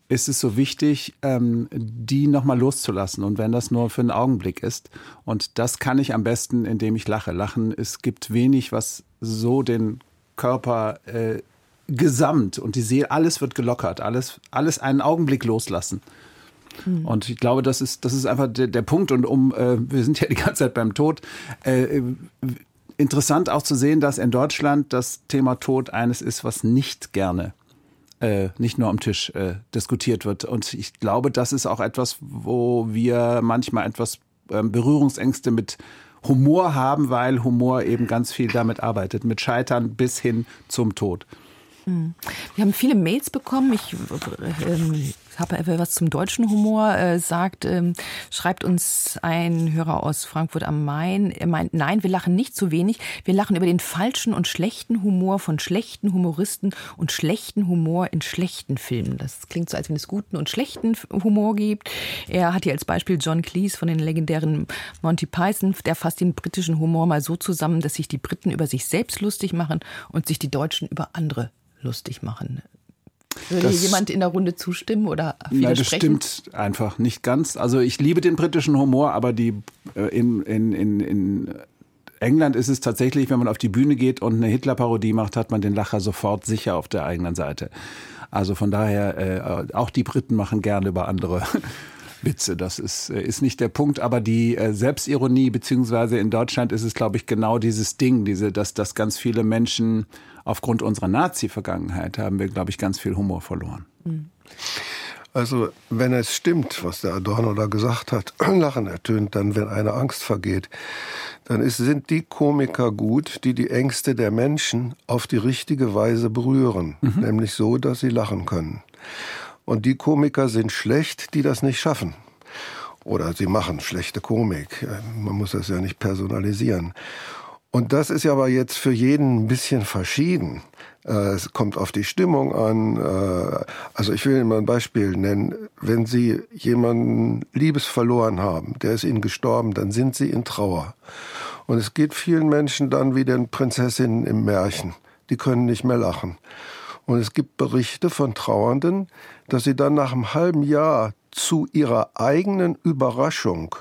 Speaker 3: ist es so wichtig, ähm, die nochmal loszulassen. Und wenn das nur für einen Augenblick ist. Und das kann ich am besten, indem ich lache. Lachen, es gibt wenig, was so den Körper äh, gesamt und die Seele, alles wird gelockert, alles, alles einen Augenblick loslassen. Hm. Und ich glaube, das ist, das ist einfach der, der Punkt. Und um, äh, wir sind ja die ganze Zeit beim Tod. Äh, interessant auch zu sehen, dass in Deutschland das Thema Tod eines ist, was nicht gerne äh, nicht nur am Tisch äh, diskutiert wird. Und ich glaube, das ist auch etwas, wo wir manchmal etwas äh, Berührungsängste mit Humor haben, weil Humor eben ganz viel damit arbeitet, mit Scheitern bis hin zum Tod.
Speaker 1: Hm. Wir haben viele Mails bekommen. Ich ähm, habe was zum deutschen Humor, äh, sagt, ähm, schreibt uns ein Hörer aus Frankfurt am Main. Er meint, nein, wir lachen nicht zu wenig. Wir lachen über den falschen und schlechten Humor von schlechten Humoristen und schlechten Humor in schlechten Filmen. Das klingt so, als wenn es guten und schlechten Humor gibt. Er hat hier als Beispiel John Cleese von den legendären Monty Python. Der fasst den britischen Humor mal so zusammen, dass sich die Briten über sich selbst lustig machen und sich die Deutschen über andere lustig machen. Würde das, jemand in der Runde zustimmen oder? Nein,
Speaker 3: das stimmt einfach nicht ganz. Also ich liebe den britischen Humor, aber die äh, in, in, in, in England ist es tatsächlich, wenn man auf die Bühne geht und eine Hitler-Parodie macht, hat man den Lacher sofort sicher auf der eigenen Seite. Also von daher, äh, auch die Briten machen gerne über andere Witze. Das ist, äh, ist nicht der Punkt. Aber die äh, Selbstironie, beziehungsweise in Deutschland ist es, glaube ich, genau dieses Ding, diese, dass, dass ganz viele Menschen aufgrund unserer Nazi-Vergangenheit haben wir, glaube ich, ganz viel Humor verloren. Mhm.
Speaker 4: Also, wenn es stimmt, was der Adorno da gesagt hat, [clears throat] Lachen ertönt dann, wenn eine Angst vergeht, dann ist, sind die Komiker gut, die die Ängste der Menschen auf die richtige Weise berühren, mhm. nämlich so, dass sie lachen können. Und die Komiker sind schlecht, die das nicht schaffen. Oder sie machen schlechte Komik. Man muss das ja nicht personalisieren. Und das ist ja aber jetzt für jeden ein bisschen verschieden. Äh, es kommt auf die Stimmung an. Äh, also ich will Ihnen mal ein Beispiel nennen. Wenn Sie jemanden Liebes verloren haben, der ist Ihnen gestorben, dann sind Sie in Trauer. Und es geht vielen Menschen dann wie den Prinzessinnen im Märchen. Die können nicht mehr lachen. Und es gibt Berichte von Trauernden, dass sie dann nach einem halben Jahr zu ihrer eigenen Überraschung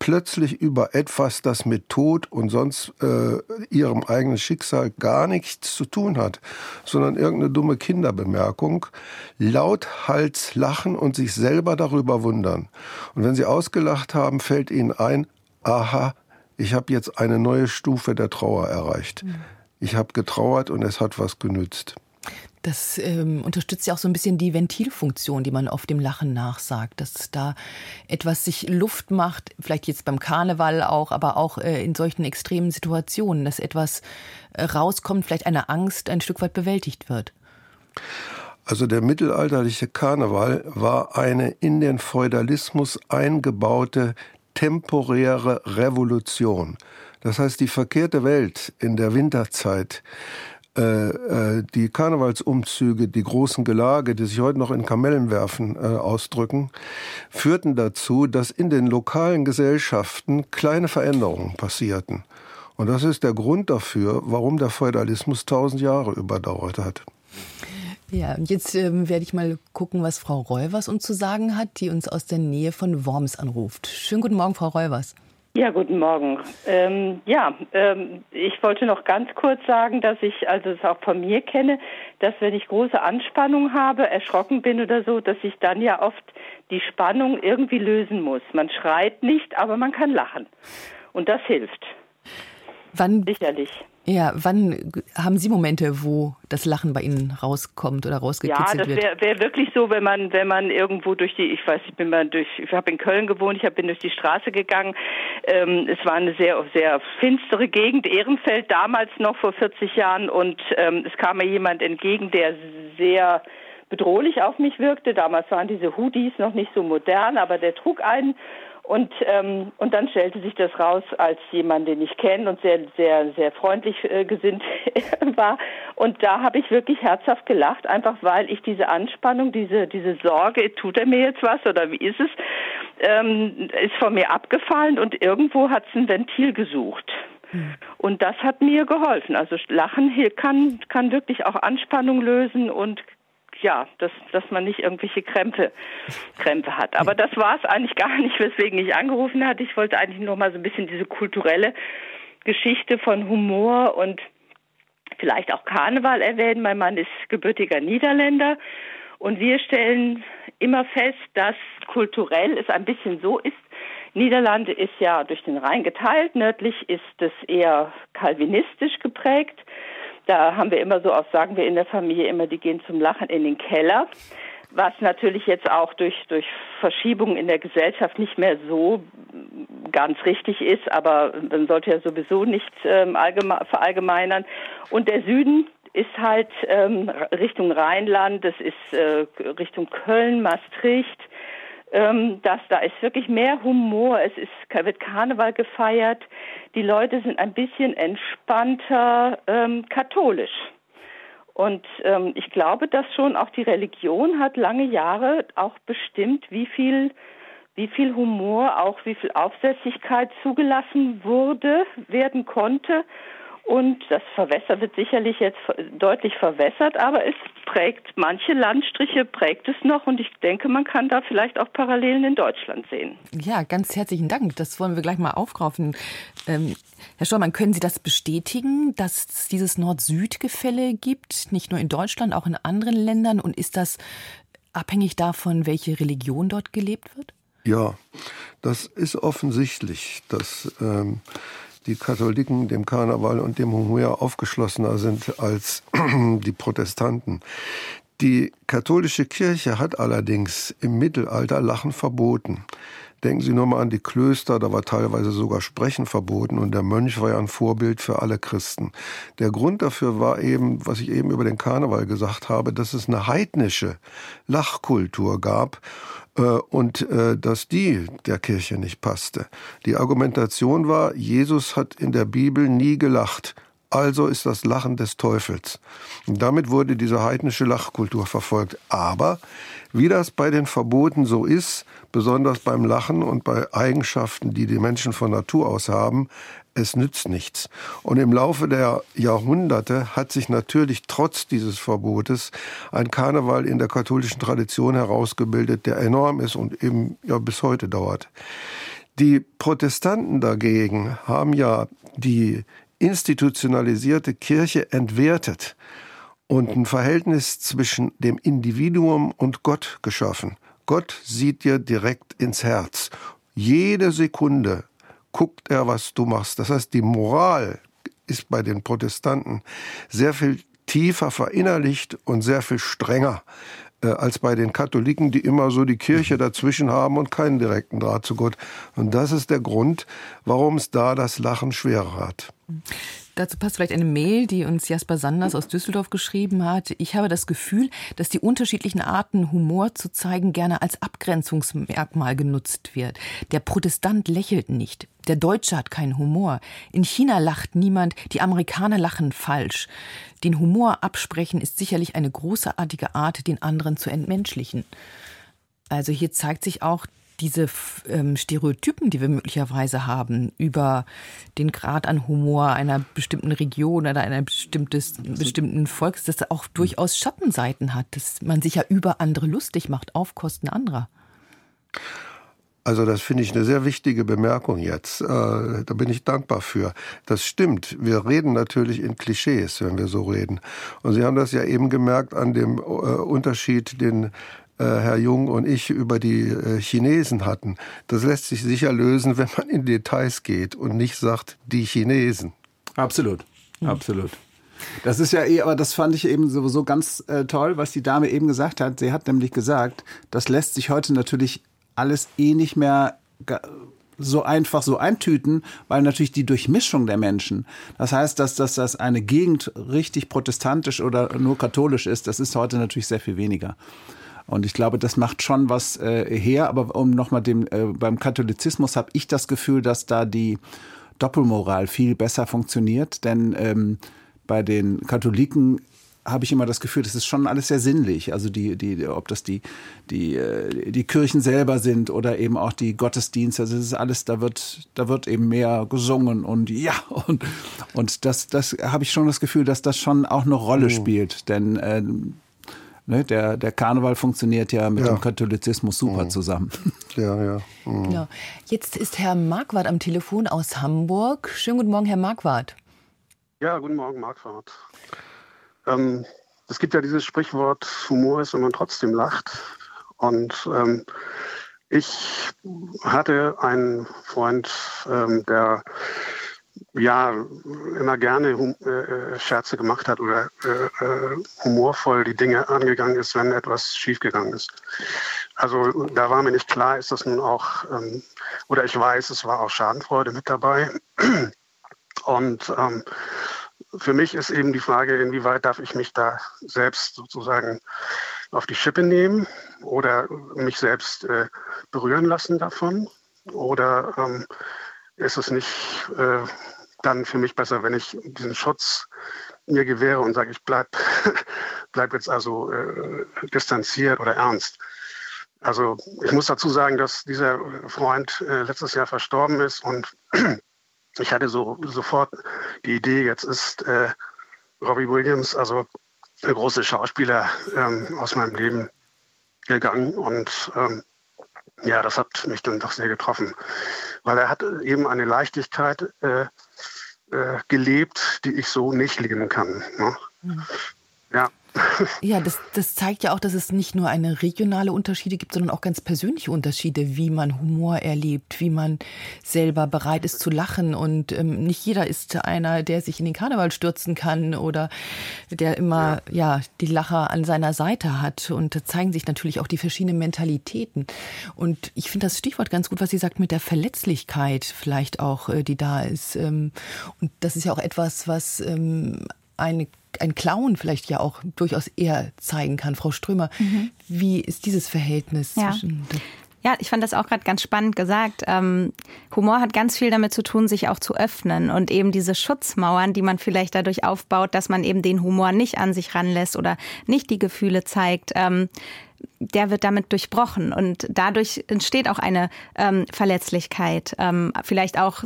Speaker 4: plötzlich über etwas, das mit Tod und sonst äh, ihrem eigenen Schicksal gar nichts zu tun hat, sondern irgendeine dumme Kinderbemerkung, lauthals lachen und sich selber darüber wundern. Und wenn sie ausgelacht haben, fällt ihnen ein, aha, ich habe jetzt eine neue Stufe der Trauer erreicht. Mhm. Ich habe getrauert und es hat was genützt.
Speaker 1: Das ähm, unterstützt ja auch so ein bisschen die Ventilfunktion, die man auf dem Lachen nachsagt, dass da etwas sich Luft macht, vielleicht jetzt beim Karneval auch, aber auch äh, in solchen extremen Situationen, dass etwas äh, rauskommt, vielleicht eine Angst ein Stück weit bewältigt wird.
Speaker 4: Also der mittelalterliche Karneval war eine in den Feudalismus eingebaute temporäre Revolution. Das heißt, die verkehrte Welt in der Winterzeit äh, äh, die Karnevalsumzüge, die großen Gelage, die sich heute noch in Kamellen werfen, äh, ausdrücken, führten dazu, dass in den lokalen Gesellschaften kleine Veränderungen passierten. Und das ist der Grund dafür, warum der Feudalismus tausend Jahre überdauert hat.
Speaker 1: Ja, und jetzt ähm, werde ich mal gucken, was Frau Reuwers uns zu sagen hat, die uns aus der Nähe von Worms anruft. Schönen guten Morgen, Frau Reuwers.
Speaker 8: Ja, guten Morgen. Ähm, ja, ähm, ich wollte noch ganz kurz sagen, dass ich also es auch von mir kenne, dass wenn ich große Anspannung habe, erschrocken bin oder so, dass ich dann ja oft die Spannung irgendwie lösen muss. Man schreit nicht, aber man kann lachen. Und das hilft.
Speaker 1: Wann,
Speaker 8: Sicherlich.
Speaker 1: Ja, wann haben Sie Momente, wo das Lachen bei Ihnen rauskommt oder rausgekitzelt
Speaker 8: wird? Ja, das wäre wär wirklich so, wenn man wenn man irgendwo durch die, ich weiß, ich bin mal durch, ich habe in Köln gewohnt, ich bin durch die Straße gegangen. Ähm, es war eine sehr sehr finstere Gegend, Ehrenfeld damals noch vor 40 Jahren und ähm, es kam mir jemand entgegen, der sehr bedrohlich auf mich wirkte. Damals waren diese Hoodies noch nicht so modern, aber der trug einen und, ähm, und dann stellte sich das raus als jemand, den ich kenne und sehr, sehr, sehr freundlich äh, gesinnt [laughs] war. Und da habe ich wirklich herzhaft gelacht, einfach weil ich diese Anspannung, diese, diese Sorge, tut er mir jetzt was oder wie ist es, ähm, ist von mir abgefallen und irgendwo hat es ein Ventil gesucht. Hm. Und das hat mir geholfen. Also Lachen hier kann, kann wirklich auch Anspannung lösen und ja, dass, dass man nicht irgendwelche Krämpfe, Krämpfe hat. Aber das war es eigentlich gar nicht, weswegen ich angerufen hatte. Ich wollte eigentlich noch mal so ein bisschen diese kulturelle Geschichte von Humor und vielleicht auch Karneval erwähnen. Mein Mann ist gebürtiger Niederländer und wir stellen immer fest, dass kulturell es ein bisschen so ist, Niederlande ist ja durch den Rhein geteilt, nördlich ist es eher kalvinistisch geprägt da haben wir immer so oft, sagen wir in der Familie immer, die gehen zum Lachen in den Keller. Was natürlich jetzt auch durch, durch Verschiebungen in der Gesellschaft nicht mehr so ganz richtig ist, aber man sollte ja sowieso nichts ähm, verallgemeinern. Und der Süden ist halt ähm, Richtung Rheinland, das ist äh, Richtung Köln, Maastricht, ähm, dass da ist wirklich mehr Humor. Es ist, wird Karneval gefeiert. Die Leute sind ein bisschen entspannter ähm, katholisch. Und ähm, ich glaube, dass schon auch die Religion hat lange Jahre auch bestimmt, wie viel, wie viel Humor, auch wie viel Aufsässigkeit zugelassen wurde, werden konnte. Und das Verwässer wird sicherlich jetzt deutlich verwässert, aber es prägt, manche Landstriche prägt es noch und ich denke, man kann da vielleicht auch Parallelen in Deutschland sehen.
Speaker 1: Ja, ganz herzlichen Dank. Das wollen wir gleich mal aufgreifen. Ähm, Herr Steuermann, können Sie das bestätigen, dass es dieses Nord-Süd-Gefälle gibt, nicht nur in Deutschland, auch in anderen Ländern? Und ist das abhängig davon, welche Religion dort gelebt wird?
Speaker 4: Ja, das ist offensichtlich, dass ähm, die Katholiken dem Karneval und dem Humor aufgeschlossener sind als [clears throat] die Protestanten. Die katholische Kirche hat allerdings im Mittelalter Lachen verboten. Denken Sie nur mal an die Klöster, da war teilweise sogar Sprechen verboten und der Mönch war ja ein Vorbild für alle Christen. Der Grund dafür war eben, was ich eben über den Karneval gesagt habe, dass es eine heidnische Lachkultur gab äh, und äh, dass die der Kirche nicht passte. Die Argumentation war, Jesus hat in der Bibel nie gelacht. Also ist das Lachen des Teufels. Und damit wurde diese heidnische Lachkultur verfolgt. Aber wie das bei den Verboten so ist, besonders beim Lachen und bei Eigenschaften, die die Menschen von Natur aus haben, es nützt nichts. Und im Laufe der Jahrhunderte hat sich natürlich trotz dieses Verbotes ein Karneval in der katholischen Tradition herausgebildet, der enorm ist und eben ja bis heute dauert. Die Protestanten dagegen haben ja die institutionalisierte Kirche entwertet und ein Verhältnis zwischen dem Individuum und Gott geschaffen. Gott sieht dir direkt ins Herz. Jede Sekunde guckt er, was du machst. Das heißt, die Moral ist bei den Protestanten sehr viel tiefer verinnerlicht und sehr viel strenger als bei den Katholiken, die immer so die Kirche dazwischen haben und keinen direkten Draht zu Gott. Und das ist der Grund, warum es da das Lachen schwerer hat.
Speaker 1: Dazu passt vielleicht eine Mail, die uns Jasper Sanders aus Düsseldorf geschrieben hat. Ich habe das Gefühl, dass die unterschiedlichen Arten, Humor zu zeigen, gerne als Abgrenzungsmerkmal genutzt wird. Der Protestant lächelt nicht. Der Deutsche hat keinen Humor. In China lacht niemand. Die Amerikaner lachen falsch. Den Humor absprechen ist sicherlich eine großartige Art, den anderen zu entmenschlichen. Also hier zeigt sich auch, diese ähm, Stereotypen, die wir möglicherweise haben über den Grad an Humor einer bestimmten Region oder einer bestimmtes, bestimmten Volks, dass das auch durchaus Schattenseiten hat, dass man sich ja über andere lustig macht, auf Kosten anderer.
Speaker 4: Also das finde ich eine sehr wichtige Bemerkung jetzt. Äh, da bin ich dankbar für. Das stimmt. Wir reden natürlich in Klischees, wenn wir so reden. Und Sie haben das ja eben gemerkt an dem äh, Unterschied, den äh, Herr Jung und ich über die Chinesen hatten. Das lässt sich sicher lösen, [laughs] wenn man in Details geht und nicht sagt, die Chinesen.
Speaker 3: Absolut, absolut. Das ist ja eh, aber das fand ich eben sowieso ganz äh, toll, was die Dame eben gesagt hat. Sie hat nämlich gesagt, das lässt sich heute natürlich alles eh nicht mehr so einfach so eintüten, weil natürlich die Durchmischung der Menschen, das heißt, dass, dass das eine Gegend richtig protestantisch oder nur katholisch ist, das ist heute natürlich sehr viel weniger. Und ich glaube, das macht schon was äh, her. Aber um nochmal dem, äh, beim Katholizismus habe ich das Gefühl, dass da die Doppelmoral viel besser funktioniert. Denn ähm, bei den Katholiken habe ich immer das Gefühl, das ist schon alles sehr sinnlich. Also die, die, ob das die, die, äh, die Kirchen selber sind oder eben auch die Gottesdienste. Also das ist alles, da wird, da wird eben mehr gesungen und ja, [laughs] und, und das, das habe ich schon das Gefühl, dass das schon auch eine Rolle mhm. spielt. Denn äh, Ne, der, der Karneval funktioniert ja mit ja. dem Katholizismus super mhm. zusammen. [laughs]
Speaker 4: Ja, ja. Mhm.
Speaker 1: Genau. Jetzt ist Herr Marquardt am Telefon aus Hamburg. Schönen guten Morgen, Herr Marquardt.
Speaker 9: Ja, guten Morgen, Marquardt. Ähm, es gibt ja dieses Sprichwort, Humor ist, wenn man trotzdem lacht. Und ähm, ich hatte einen Freund, ähm, der ja immer gerne hum äh, Scherze gemacht hat oder äh, äh, humorvoll die Dinge angegangen ist, wenn etwas schiefgegangen ist. Also da war mir nicht klar, ist das nun auch, ähm, oder ich weiß, es war auch Schadenfreude mit dabei. Und ähm, für mich ist eben die Frage, inwieweit darf ich mich da selbst sozusagen auf die Schippe nehmen oder mich selbst äh, berühren lassen davon? Oder ähm, ist es nicht äh, dann für mich besser, wenn ich diesen Schutz mir gewähre und sage, ich bleib, [laughs] bleib jetzt also äh, distanziert oder ernst. Also ich muss dazu sagen, dass dieser Freund äh, letztes Jahr verstorben ist und ich hatte so sofort die Idee, jetzt ist äh, Robbie Williams, also der große Schauspieler ähm, aus meinem Leben gegangen und ähm, ja, das hat mich dann doch sehr getroffen, weil er hat eben eine Leichtigkeit äh, äh, gelebt, die ich so nicht leben kann. Ne? Mhm. Ja.
Speaker 1: Das, das zeigt ja auch, dass es nicht nur eine regionale Unterschiede gibt, sondern auch ganz persönliche Unterschiede, wie man Humor erlebt, wie man selber bereit ist zu lachen. Und ähm, nicht jeder ist einer, der sich in den Karneval stürzen kann oder der immer ja. ja die Lacher an seiner Seite hat. Und da zeigen sich natürlich auch die verschiedenen Mentalitäten. Und ich finde das Stichwort ganz gut, was sie sagt mit der Verletzlichkeit vielleicht auch, äh, die da ist. Ähm, und das ist ja auch etwas, was ähm, eine ein Clown vielleicht ja auch durchaus eher zeigen kann. Frau Strömer, mhm. wie ist dieses Verhältnis
Speaker 5: ja. zwischen ja, ich fand das auch gerade ganz spannend gesagt. Ähm, Humor hat ganz viel damit zu tun, sich auch zu öffnen und eben diese Schutzmauern, die man vielleicht dadurch aufbaut, dass man eben den Humor nicht an sich ranlässt oder nicht die Gefühle zeigt. Ähm, der wird damit durchbrochen und dadurch entsteht auch eine ähm, Verletzlichkeit, ähm, vielleicht auch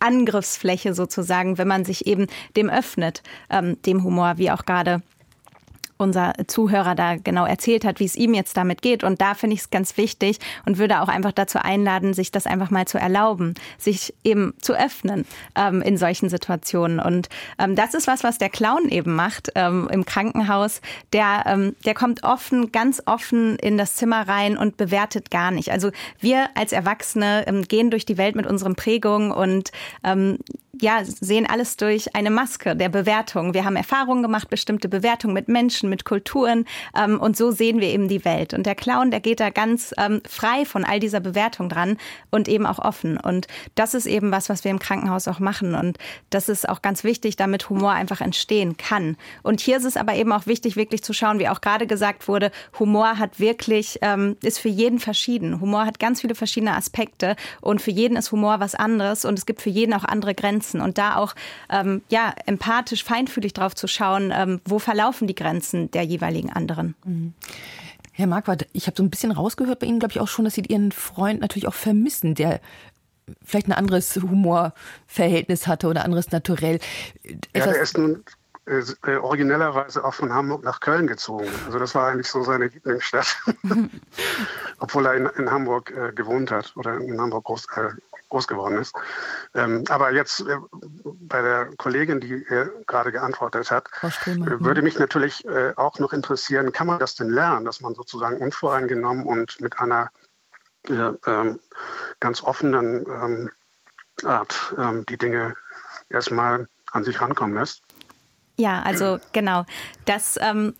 Speaker 5: Angriffsfläche sozusagen, wenn man sich eben dem öffnet, ähm, dem Humor, wie auch gerade unser Zuhörer da genau erzählt hat, wie es ihm jetzt damit geht. Und da finde ich es ganz wichtig und würde auch einfach dazu einladen, sich das einfach mal zu erlauben, sich eben zu öffnen ähm, in solchen Situationen. Und ähm, das ist was, was der Clown eben macht ähm, im Krankenhaus. Der, ähm, der kommt offen, ganz offen in das Zimmer rein und bewertet gar nicht. Also wir als Erwachsene ähm, gehen durch die Welt mit unseren Prägungen und ähm, ja, sehen alles durch eine Maske der Bewertung. Wir haben Erfahrungen gemacht, bestimmte Bewertungen mit Menschen, mit Kulturen ähm, und so sehen wir eben die Welt. Und der Clown, der geht da ganz ähm, frei von all dieser Bewertung dran und eben auch offen. Und das ist eben was, was wir im Krankenhaus auch machen. Und das ist auch ganz wichtig, damit Humor einfach entstehen kann. Und hier ist es aber eben auch wichtig, wirklich zu schauen, wie auch gerade gesagt wurde, Humor hat wirklich, ähm, ist für jeden verschieden. Humor hat ganz viele verschiedene Aspekte und für jeden ist Humor was anderes und es gibt für jeden auch andere Grenzen. Und da auch ähm, ja, empathisch, feinfühlig drauf zu schauen, ähm, wo verlaufen die Grenzen der jeweiligen anderen. Mhm.
Speaker 1: Herr Marquardt, ich habe so ein bisschen rausgehört bei Ihnen, glaube ich, auch schon, dass Sie Ihren Freund natürlich auch vermissen, der vielleicht ein anderes Humorverhältnis hatte oder anderes Naturell.
Speaker 9: Ja, der ist nun äh, äh, originellerweise auch von Hamburg nach Köln gezogen. Also das war eigentlich so seine Lieblingsstadt, [laughs] obwohl er in, in Hamburg äh, gewohnt hat oder in Hamburg groß, äh, groß geworden ist. Ähm, aber jetzt äh, bei der Kollegin, die äh, gerade geantwortet hat, äh, würde mich natürlich äh, auch noch interessieren, kann man das denn lernen, dass man sozusagen unvoreingenommen und mit einer ähm, ganz offenen ähm, Art ähm, die Dinge erstmal an sich rankommen lässt?
Speaker 5: Ja, also genau. Das ähm,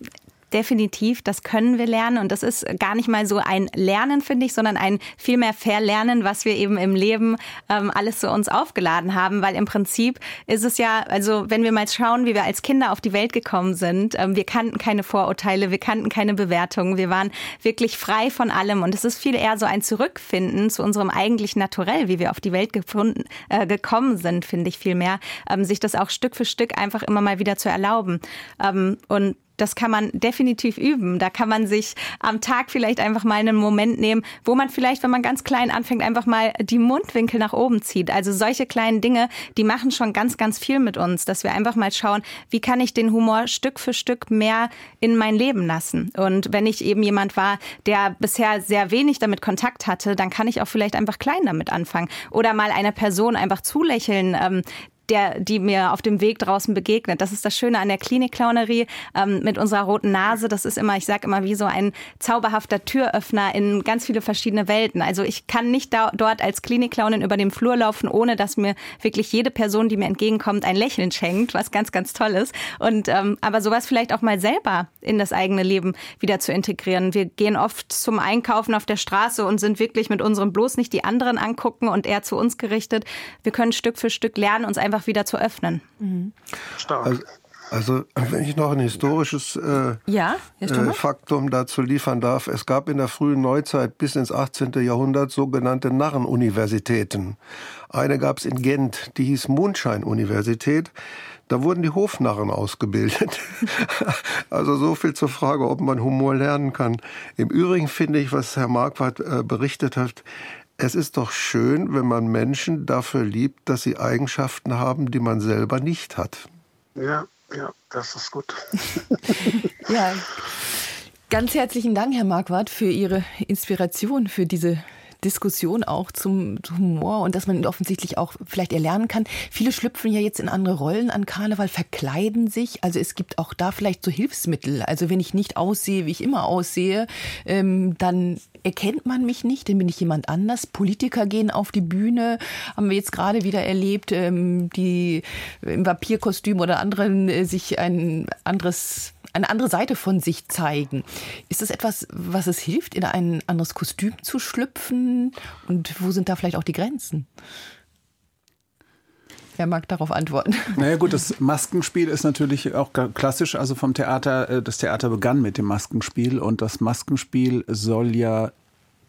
Speaker 5: definitiv, das können wir lernen. Und das ist gar nicht mal so ein Lernen, finde ich, sondern ein viel mehr Verlernen, was wir eben im Leben ähm, alles zu uns aufgeladen haben, weil im Prinzip ist es ja, also wenn wir mal schauen, wie wir als Kinder auf die Welt gekommen sind, ähm, wir kannten keine Vorurteile, wir kannten keine Bewertungen, wir waren wirklich frei von allem. Und es ist viel eher so ein Zurückfinden zu unserem eigentlichen Naturell, wie wir auf die Welt gefunden, äh, gekommen sind, finde ich viel mehr, ähm, sich das auch Stück für Stück einfach immer mal wieder zu erlauben. Ähm, und das kann man definitiv üben. Da kann man sich am Tag vielleicht einfach mal einen Moment nehmen, wo man vielleicht, wenn man ganz klein anfängt, einfach mal die Mundwinkel nach oben zieht. Also solche kleinen Dinge, die machen schon ganz, ganz viel mit uns, dass wir einfach mal schauen, wie kann ich den Humor Stück für Stück mehr in mein Leben lassen. Und wenn ich eben jemand war, der bisher sehr wenig damit Kontakt hatte, dann kann ich auch vielleicht einfach klein damit anfangen. Oder mal einer Person einfach zulächeln, ähm, der, die mir auf dem Weg draußen begegnet. Das ist das Schöne an der Klinikclownerie ähm, mit unserer roten Nase. Das ist immer, ich sage immer, wie so ein zauberhafter Türöffner in ganz viele verschiedene Welten. Also ich kann nicht da, dort als Klinikclownin über den Flur laufen, ohne dass mir wirklich jede Person, die mir entgegenkommt, ein Lächeln schenkt, was ganz, ganz toll ist. Und ähm, aber sowas vielleicht auch mal selber in das eigene Leben wieder zu integrieren. Wir gehen oft zum Einkaufen auf der Straße und sind wirklich mit unserem bloß nicht die anderen angucken und eher zu uns gerichtet. Wir können Stück für Stück lernen, uns einfach einfach wieder zu öffnen. Mhm.
Speaker 4: Stark. Also, also, wenn ich noch ein historisches äh, ja, äh, Faktum dazu liefern darf, es gab in der frühen Neuzeit bis ins 18. Jahrhundert sogenannte Narrenuniversitäten. Eine gab es in Gent, die hieß Mondschein-Universität. Da wurden die Hofnarren ausgebildet. [laughs] also so viel zur Frage, ob man Humor lernen kann. Im Übrigen finde ich, was Herr Marquardt äh, berichtet hat, es ist doch schön, wenn man Menschen dafür liebt, dass sie Eigenschaften haben, die man selber nicht hat.
Speaker 9: Ja, ja, das ist gut. [laughs]
Speaker 1: ja. Ganz herzlichen Dank, Herr Marquardt, für Ihre Inspiration, für diese Diskussion auch zum Humor und dass man ihn offensichtlich auch vielleicht erlernen kann. Viele schlüpfen ja jetzt in andere Rollen an Karneval, verkleiden sich. Also es gibt auch da vielleicht so Hilfsmittel. Also wenn ich nicht aussehe, wie ich immer aussehe, ähm, dann erkennt man mich nicht, dann bin ich jemand anders. Politiker gehen auf die Bühne, haben wir jetzt gerade wieder erlebt, ähm, die im Vampirkostüm oder anderen äh, sich ein anderes eine andere Seite von sich zeigen. Ist das etwas, was es hilft, in ein anderes Kostüm zu schlüpfen? Und wo sind da vielleicht auch die Grenzen? Wer mag darauf antworten? [laughs]
Speaker 3: Naja gut, das Maskenspiel ist natürlich auch klassisch, also vom Theater, äh, das Theater begann mit dem Maskenspiel und das Maskenspiel soll ja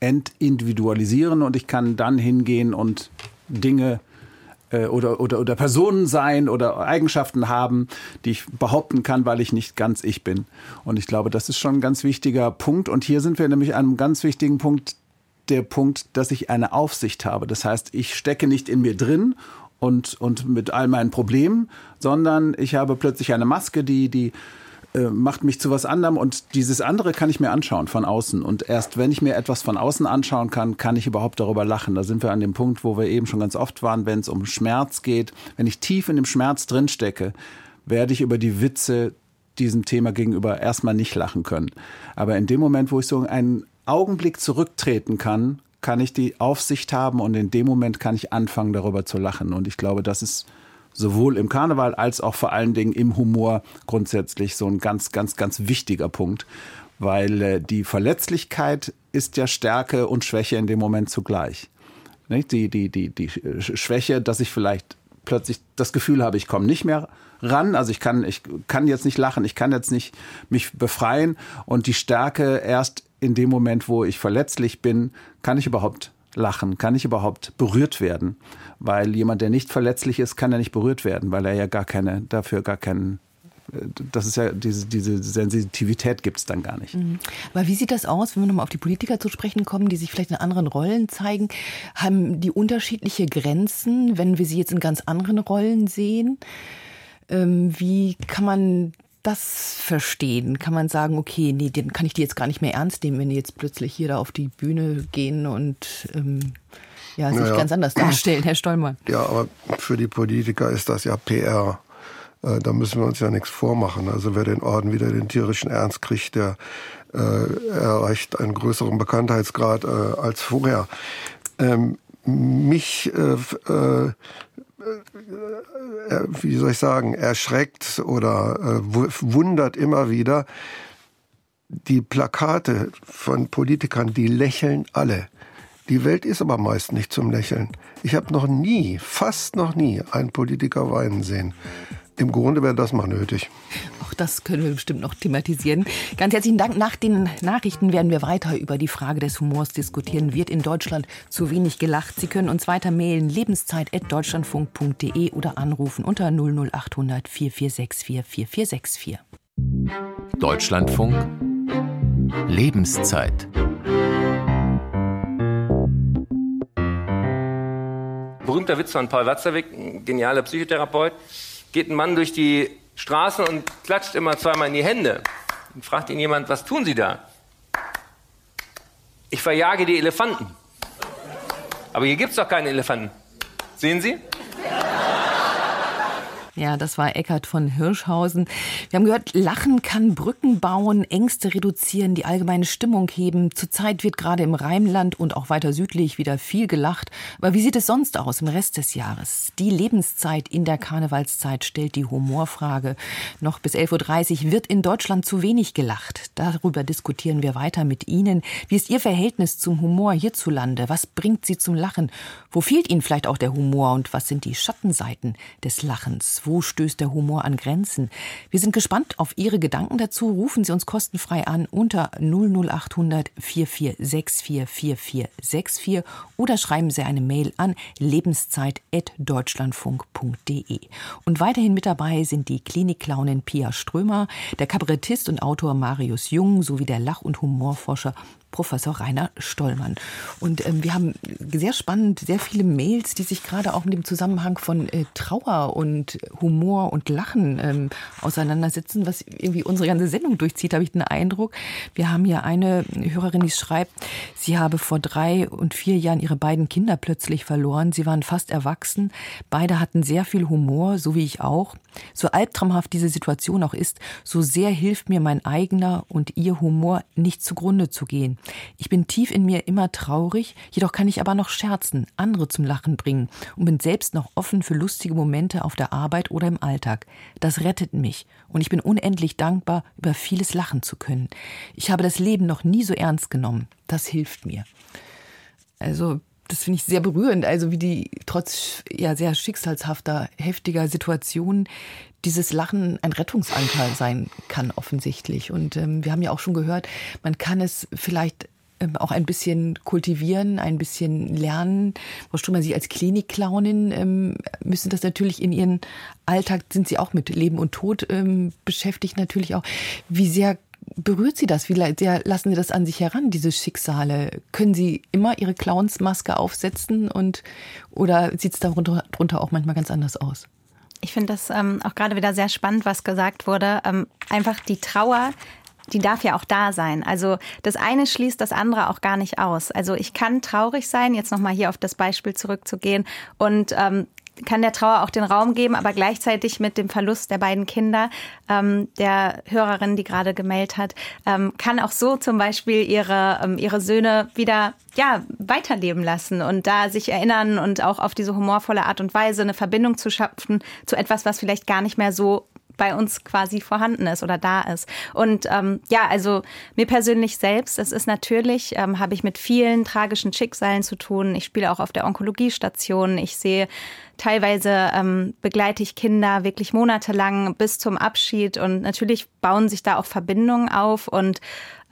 Speaker 3: entindividualisieren und ich kann dann hingehen und Dinge äh, oder, oder, oder Personen sein oder Eigenschaften haben, die ich behaupten kann, weil ich nicht ganz ich bin. Und ich glaube, das ist schon ein ganz wichtiger Punkt. Und hier sind wir nämlich an einem ganz wichtigen Punkt, der Punkt, dass ich eine Aufsicht habe. Das heißt, ich stecke nicht in mir drin und, und mit all meinen Problemen, sondern ich habe plötzlich eine Maske, die, die äh, macht mich zu was anderem und dieses andere kann ich mir anschauen von außen. Und erst wenn ich mir etwas von außen anschauen kann, kann ich überhaupt darüber lachen. Da sind wir an dem Punkt, wo wir eben schon ganz oft waren, wenn es um Schmerz geht. Wenn ich tief in dem Schmerz drinstecke, werde ich über die Witze diesem Thema gegenüber erstmal nicht lachen können. Aber in dem Moment, wo ich so einen Augenblick zurücktreten kann, kann ich die Aufsicht haben und in dem Moment kann ich anfangen, darüber zu lachen. Und ich glaube, das ist sowohl im Karneval als auch vor allen Dingen im Humor grundsätzlich so ein ganz, ganz, ganz wichtiger Punkt, weil äh, die Verletzlichkeit ist ja Stärke und Schwäche in dem Moment zugleich. Nicht? Die, die, die, die Schwäche, dass ich vielleicht plötzlich das Gefühl habe, ich komme nicht mehr ran, also ich kann, ich kann jetzt nicht lachen, ich kann jetzt nicht mich befreien und die Stärke erst in dem Moment, wo ich verletzlich bin, kann ich überhaupt lachen, kann ich überhaupt berührt werden, weil jemand, der nicht verletzlich ist, kann ja nicht berührt werden, weil er ja gar keine, dafür gar keinen äh, das ist ja diese, diese Sensitivität gibt es dann gar nicht. Mhm.
Speaker 1: Aber wie sieht das aus, wenn wir nochmal auf die Politiker zu sprechen kommen, die sich vielleicht in anderen Rollen zeigen? Haben die unterschiedliche Grenzen, wenn wir sie jetzt in ganz anderen Rollen sehen? Ähm, wie kann man das verstehen? Kann man sagen, okay, nee, den kann ich die jetzt gar nicht mehr ernst nehmen, wenn die jetzt plötzlich hier da auf die Bühne gehen und ähm, ja, sich naja. ganz anders darstellen, Herr Stollmann.
Speaker 4: Ja, aber für die Politiker ist das ja PR. Äh, da müssen wir uns ja nichts vormachen. Also wer den Orden wieder den tierischen Ernst kriegt, der äh, erreicht einen größeren Bekanntheitsgrad äh, als vorher. Ähm, mich äh, äh, äh, wie soll ich sagen, erschreckt oder wundert immer wieder, die Plakate von Politikern, die lächeln alle. Die Welt ist aber meist nicht zum Lächeln. Ich habe noch nie, fast noch nie, einen Politiker weinen sehen. Im Grunde wäre das mal nötig.
Speaker 1: Auch das können wir bestimmt noch thematisieren. Ganz herzlichen Dank. Nach den Nachrichten werden wir weiter über die Frage des Humors diskutieren. Wird in Deutschland zu wenig gelacht? Sie können uns weiter mailen lebenszeit.deutschlandfunk.de oder anrufen unter 00800 4464 4464.
Speaker 10: Deutschlandfunk Lebenszeit.
Speaker 11: Berühmter Witz von Paul Watzlawick, ein genialer Psychotherapeut geht ein Mann durch die Straße und klatscht immer zweimal in die Hände. Und fragt ihn jemand, was tun Sie da? Ich verjage die Elefanten. Aber hier gibt es doch keine Elefanten. Sehen Sie?
Speaker 1: Ja, das war Eckart von Hirschhausen. Wir haben gehört, Lachen kann Brücken bauen, Ängste reduzieren, die allgemeine Stimmung heben. Zurzeit wird gerade im Rheinland und auch weiter südlich wieder viel gelacht. Aber wie sieht es sonst aus im Rest des Jahres? Die Lebenszeit in der Karnevalszeit stellt die Humorfrage. Noch bis 11.30 Uhr wird in Deutschland zu wenig gelacht. Darüber diskutieren wir weiter mit Ihnen. Wie ist Ihr Verhältnis zum Humor hierzulande? Was bringt Sie zum Lachen? Wo fehlt Ihnen vielleicht auch der Humor und was sind die Schattenseiten des Lachens? Wo stößt der Humor an Grenzen? Wir sind gespannt auf Ihre Gedanken dazu. Rufen Sie uns kostenfrei an unter 00800 4464 4464 oder schreiben Sie eine Mail an lebenszeit.deutschlandfunk.de. Und weiterhin mit dabei sind die Klinikclownin Pia Strömer, der Kabarettist und Autor Marius Jung sowie der Lach- und Humorforscher Professor Rainer Stollmann. Und ähm, wir haben sehr spannend, sehr viele Mails, die sich gerade auch mit dem Zusammenhang von äh, Trauer und Humor und Lachen ähm, auseinandersetzen, was irgendwie unsere ganze Sendung durchzieht, habe ich den Eindruck. Wir haben hier eine Hörerin, die schreibt, sie habe vor drei und vier Jahren ihre beiden Kinder plötzlich verloren. Sie waren fast erwachsen. Beide hatten sehr viel Humor, so wie ich auch. So albtraumhaft diese Situation auch ist, so sehr hilft mir mein eigener und ihr Humor nicht zugrunde zu gehen. Ich bin tief in mir immer traurig, jedoch kann ich aber noch scherzen, andere zum Lachen bringen und bin selbst noch offen für lustige Momente auf der Arbeit oder im Alltag. Das rettet mich und ich bin unendlich dankbar, über vieles lachen zu können. Ich habe das Leben noch nie so ernst genommen. Das hilft mir. Also das finde ich sehr berührend, also wie die trotz ja sehr schicksalshafter, heftiger Situationen dieses Lachen ein Rettungsanker sein kann offensichtlich. Und ähm, wir haben ja auch schon gehört, man kann es vielleicht ähm, auch ein bisschen kultivieren, ein bisschen lernen. Frau Strömer, Sie als Klinikclownin ähm, müssen das natürlich in Ihren Alltag, sind Sie auch mit Leben und Tod ähm, beschäftigt natürlich auch. Wie sehr berührt Sie das? Wie sehr lassen Sie das an sich heran, diese Schicksale? Können Sie immer Ihre Clownsmaske aufsetzen und oder sieht es darunter, darunter auch manchmal ganz anders aus?
Speaker 5: Ich finde das ähm, auch gerade wieder sehr spannend, was gesagt wurde. Ähm, einfach die Trauer, die darf ja auch da sein. Also das eine schließt das andere auch gar nicht aus. Also ich kann traurig sein, jetzt nochmal hier auf das Beispiel zurückzugehen und ähm, kann der Trauer auch den Raum geben, aber gleichzeitig mit dem Verlust der beiden Kinder, ähm, der Hörerin, die gerade gemeldet hat, ähm, kann auch so zum Beispiel ihre, ähm, ihre Söhne wieder ja, weiterleben lassen und da sich erinnern und auch auf diese humorvolle Art und Weise eine Verbindung zu schaffen zu etwas, was vielleicht gar nicht mehr so bei uns quasi vorhanden ist oder da ist. Und ähm, ja, also mir persönlich selbst, es ist natürlich, ähm, habe ich mit vielen tragischen Schicksalen zu tun. Ich spiele auch auf der Onkologiestation. Ich sehe teilweise ähm, begleite ich Kinder wirklich monatelang bis zum Abschied und natürlich bauen sich da auch Verbindungen auf und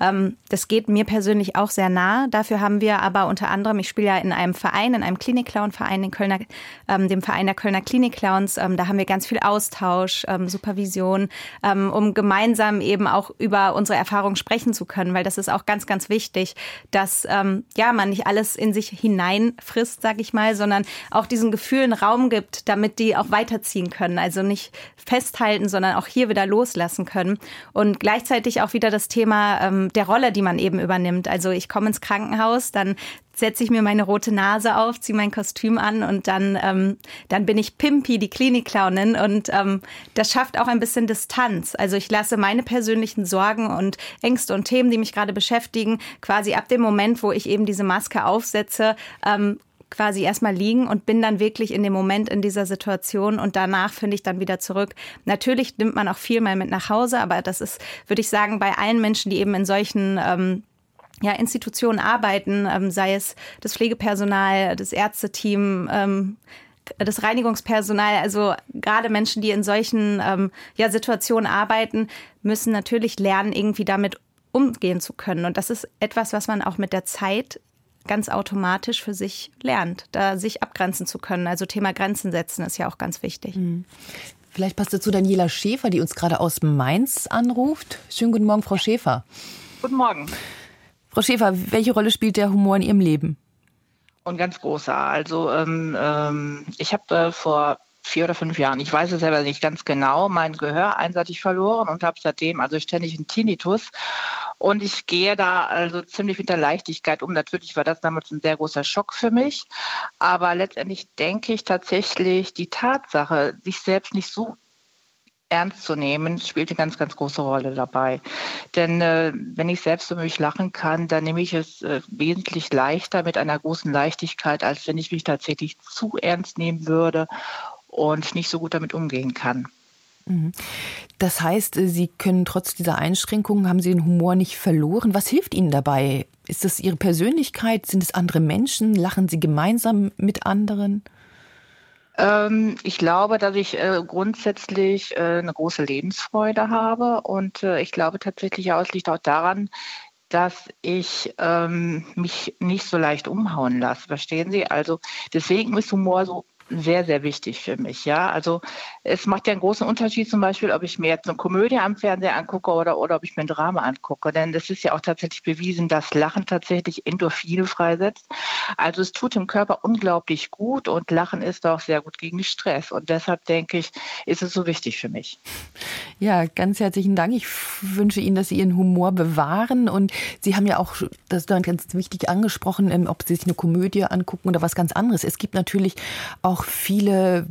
Speaker 5: ähm, das geht mir persönlich auch sehr nah. Dafür haben wir aber unter anderem, ich spiele ja in einem Verein, in einem Klinik-Clown-Verein, den Kölner, ähm, dem Verein der Kölner Klinik-Clowns. Ähm, da haben wir ganz viel Austausch, ähm, Supervision, ähm, um gemeinsam eben auch über unsere Erfahrungen sprechen zu können, weil das ist auch ganz, ganz wichtig, dass ähm, ja man nicht alles in sich hineinfrisst, sag ich mal, sondern auch diesen Gefühlen Raum gibt, damit die auch weiterziehen können. Also nicht festhalten, sondern auch hier wieder loslassen können. Und gleichzeitig auch wieder das Thema ähm, der Rolle, die man eben übernimmt. Also ich komme ins Krankenhaus, dann setze ich mir meine rote Nase auf, ziehe mein Kostüm an und dann, ähm, dann bin ich Pimpi, die Klinikclownin und ähm, das schafft auch ein bisschen Distanz. Also ich lasse meine persönlichen Sorgen und Ängste und Themen, die mich gerade beschäftigen, quasi ab dem Moment, wo ich eben diese Maske aufsetze, ähm, quasi erstmal liegen und bin dann wirklich in dem Moment in dieser Situation und danach finde ich dann wieder zurück. Natürlich nimmt man auch viel mal mit nach Hause, aber das ist, würde ich sagen, bei allen Menschen, die eben in solchen ähm, ja, Institutionen arbeiten, ähm, sei es das Pflegepersonal, das Ärzteteam, ähm, das Reinigungspersonal, also gerade Menschen, die in solchen ähm, ja, Situationen arbeiten, müssen natürlich lernen, irgendwie damit umgehen zu können. Und das ist etwas, was man auch mit der Zeit ganz automatisch für sich lernt, da sich abgrenzen zu können. Also Thema Grenzen setzen ist ja auch ganz wichtig. Mhm.
Speaker 1: Vielleicht passt dazu Daniela Schäfer, die uns gerade aus Mainz anruft. Schönen guten Morgen, Frau Schäfer.
Speaker 12: Guten Morgen.
Speaker 1: Frau Schäfer, welche Rolle spielt der Humor in Ihrem Leben?
Speaker 12: Und ganz großer. Also ähm, ähm, ich habe äh, vor vier oder fünf Jahren, ich weiß es selber nicht ganz genau, mein Gehör einseitig verloren und habe seitdem also ständig einen Tinnitus. Und ich gehe da also ziemlich mit der Leichtigkeit um. Natürlich war das damals ein sehr großer Schock für mich. Aber letztendlich denke ich tatsächlich, die Tatsache, sich selbst nicht so ernst zu nehmen, spielt eine ganz, ganz große Rolle dabei. Denn äh, wenn ich selbst über mich lachen kann, dann nehme ich es äh, wesentlich leichter mit einer großen Leichtigkeit, als wenn ich mich tatsächlich zu ernst nehmen würde und nicht so gut damit umgehen kann.
Speaker 1: Mhm. Das heißt, äh, Sie können trotz dieser Einschränkungen, haben Sie den Humor nicht verloren. Was hilft Ihnen dabei? Ist das Ihre Persönlichkeit? Sind es andere Menschen? Lachen Sie gemeinsam mit anderen?
Speaker 12: Ähm, ich glaube, dass ich äh, grundsätzlich äh, eine große Lebensfreude habe und ich glaube tatsächlich auch, es liegt auch daran, dass ich ähm, mich nicht so leicht umhauen lasse. Verstehen Sie? Also deswegen ist Humor so sehr, sehr wichtig für mich. Ja, also es macht ja einen großen Unterschied zum Beispiel, ob ich mir jetzt eine Komödie am Fernseher angucke oder, oder ob ich mir ein Drama angucke. Denn es ist ja auch tatsächlich bewiesen, dass Lachen tatsächlich Endorphine freisetzt. Also es tut dem Körper unglaublich gut und Lachen ist auch sehr gut gegen Stress. Und deshalb denke ich, ist es so wichtig für mich.
Speaker 1: Ja, ganz herzlichen Dank. Ich wünsche Ihnen, dass Sie Ihren Humor bewahren. Und Sie haben ja auch das dann ganz wichtig angesprochen, ähm, ob Sie sich eine Komödie angucken oder was ganz anderes. Es gibt natürlich auch viele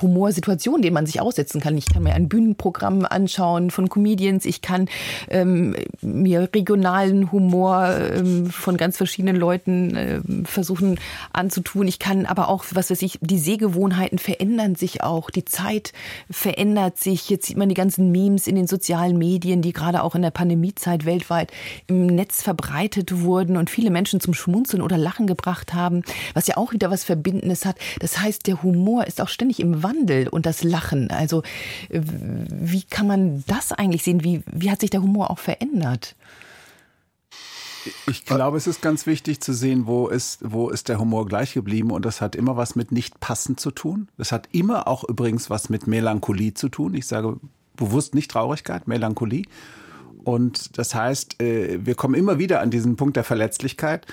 Speaker 1: Humorsituationen, denen man sich aussetzen kann. Ich kann mir ein Bühnenprogramm anschauen von Comedians. Ich kann ähm, mir regionalen Humor ähm, von ganz verschiedenen Leuten äh, versuchen anzutun. Ich kann aber auch, was weiß ich, die Sehgewohnheiten verändern sich auch. Die Zeit verändert sich. Jetzt sieht man die ganzen Memes in den sozialen Medien, die gerade auch in der Pandemiezeit weltweit im Netz verbreitet wurden und viele Menschen zum Schmunzeln oder Lachen gebracht haben, was ja auch wieder was Verbindendes hat. Das heißt, der Humor ist auch ständig im Wandel und das Lachen. Also wie kann man das eigentlich sehen? Wie, wie hat sich der Humor auch verändert?
Speaker 3: Ich glaube, es ist ganz wichtig zu sehen, wo ist, wo ist der Humor gleich geblieben. Und das hat immer was mit nicht passend zu tun. Das hat immer auch übrigens was mit Melancholie zu tun. Ich sage bewusst nicht Traurigkeit, Melancholie. Und das heißt, äh, wir kommen immer wieder an diesen Punkt der Verletzlichkeit.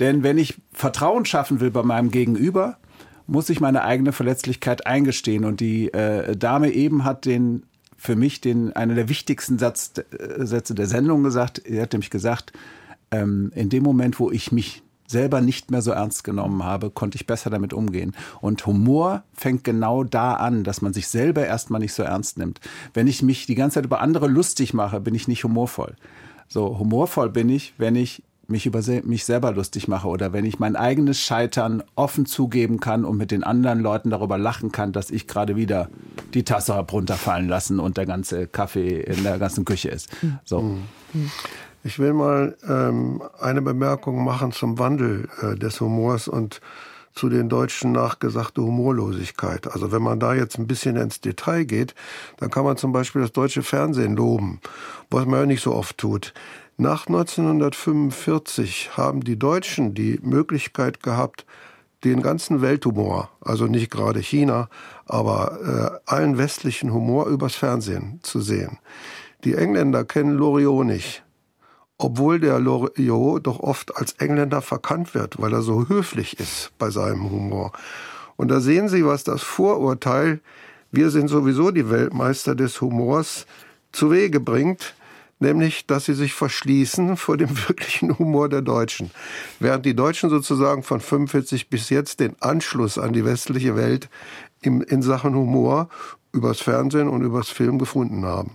Speaker 3: Denn wenn ich Vertrauen schaffen will bei meinem Gegenüber, muss ich meine eigene Verletzlichkeit eingestehen. Und die äh, Dame eben hat den für mich den einer der wichtigsten Satz, äh, Sätze der Sendung gesagt. Er hat nämlich gesagt, ähm, in dem Moment, wo ich mich selber nicht mehr so ernst genommen habe, konnte ich besser damit umgehen. Und Humor fängt genau da an, dass man sich selber erstmal nicht so ernst nimmt. Wenn ich mich die ganze Zeit über andere lustig mache, bin ich nicht humorvoll. So, humorvoll bin ich, wenn ich mich über mich selber lustig mache oder wenn ich mein eigenes Scheitern offen zugeben kann und mit den anderen Leuten darüber lachen kann, dass ich gerade wieder die Tasse habe runterfallen lassen und der ganze Kaffee in der ganzen Küche ist. So.
Speaker 4: Ich will mal ähm, eine Bemerkung machen zum Wandel äh, des Humors und zu den Deutschen nachgesagte Humorlosigkeit. Also wenn man da jetzt ein bisschen ins Detail geht, dann kann man zum Beispiel das deutsche Fernsehen loben, was man ja nicht so oft tut. Nach 1945 haben die Deutschen die Möglichkeit gehabt, den ganzen Welthumor, also nicht gerade China, aber äh, allen westlichen Humor übers Fernsehen zu sehen. Die Engländer kennen Loriot nicht obwohl der Loriot doch oft als Engländer verkannt wird, weil er so höflich ist bei seinem Humor. Und da sehen Sie, was das Vorurteil, wir sind sowieso die Weltmeister des Humors, zu Wege bringt, nämlich, dass sie sich verschließen vor dem [laughs] wirklichen Humor der Deutschen. Während die Deutschen sozusagen von 45 bis jetzt den Anschluss an die westliche Welt in Sachen Humor übers Fernsehen und übers Film gefunden haben.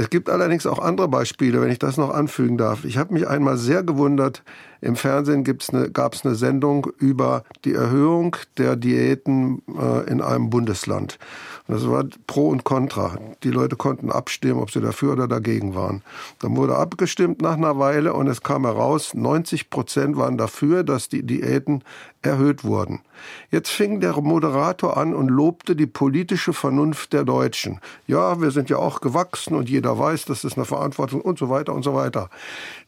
Speaker 4: Es gibt allerdings auch andere Beispiele, wenn ich das noch anfügen darf. Ich habe mich einmal sehr gewundert, im Fernsehen eine, gab es eine Sendung über die Erhöhung der Diäten äh, in einem Bundesland. Und das war Pro und Contra. Die Leute konnten abstimmen, ob sie dafür oder dagegen waren. Dann wurde abgestimmt nach einer Weile und es kam heraus, 90 Prozent waren dafür, dass die Diäten erhöht wurden. Jetzt fing der Moderator an und lobte die politische Vernunft der Deutschen. Ja, wir sind ja auch gewachsen und jeder weiß, das ist eine Verantwortung und so weiter und so weiter.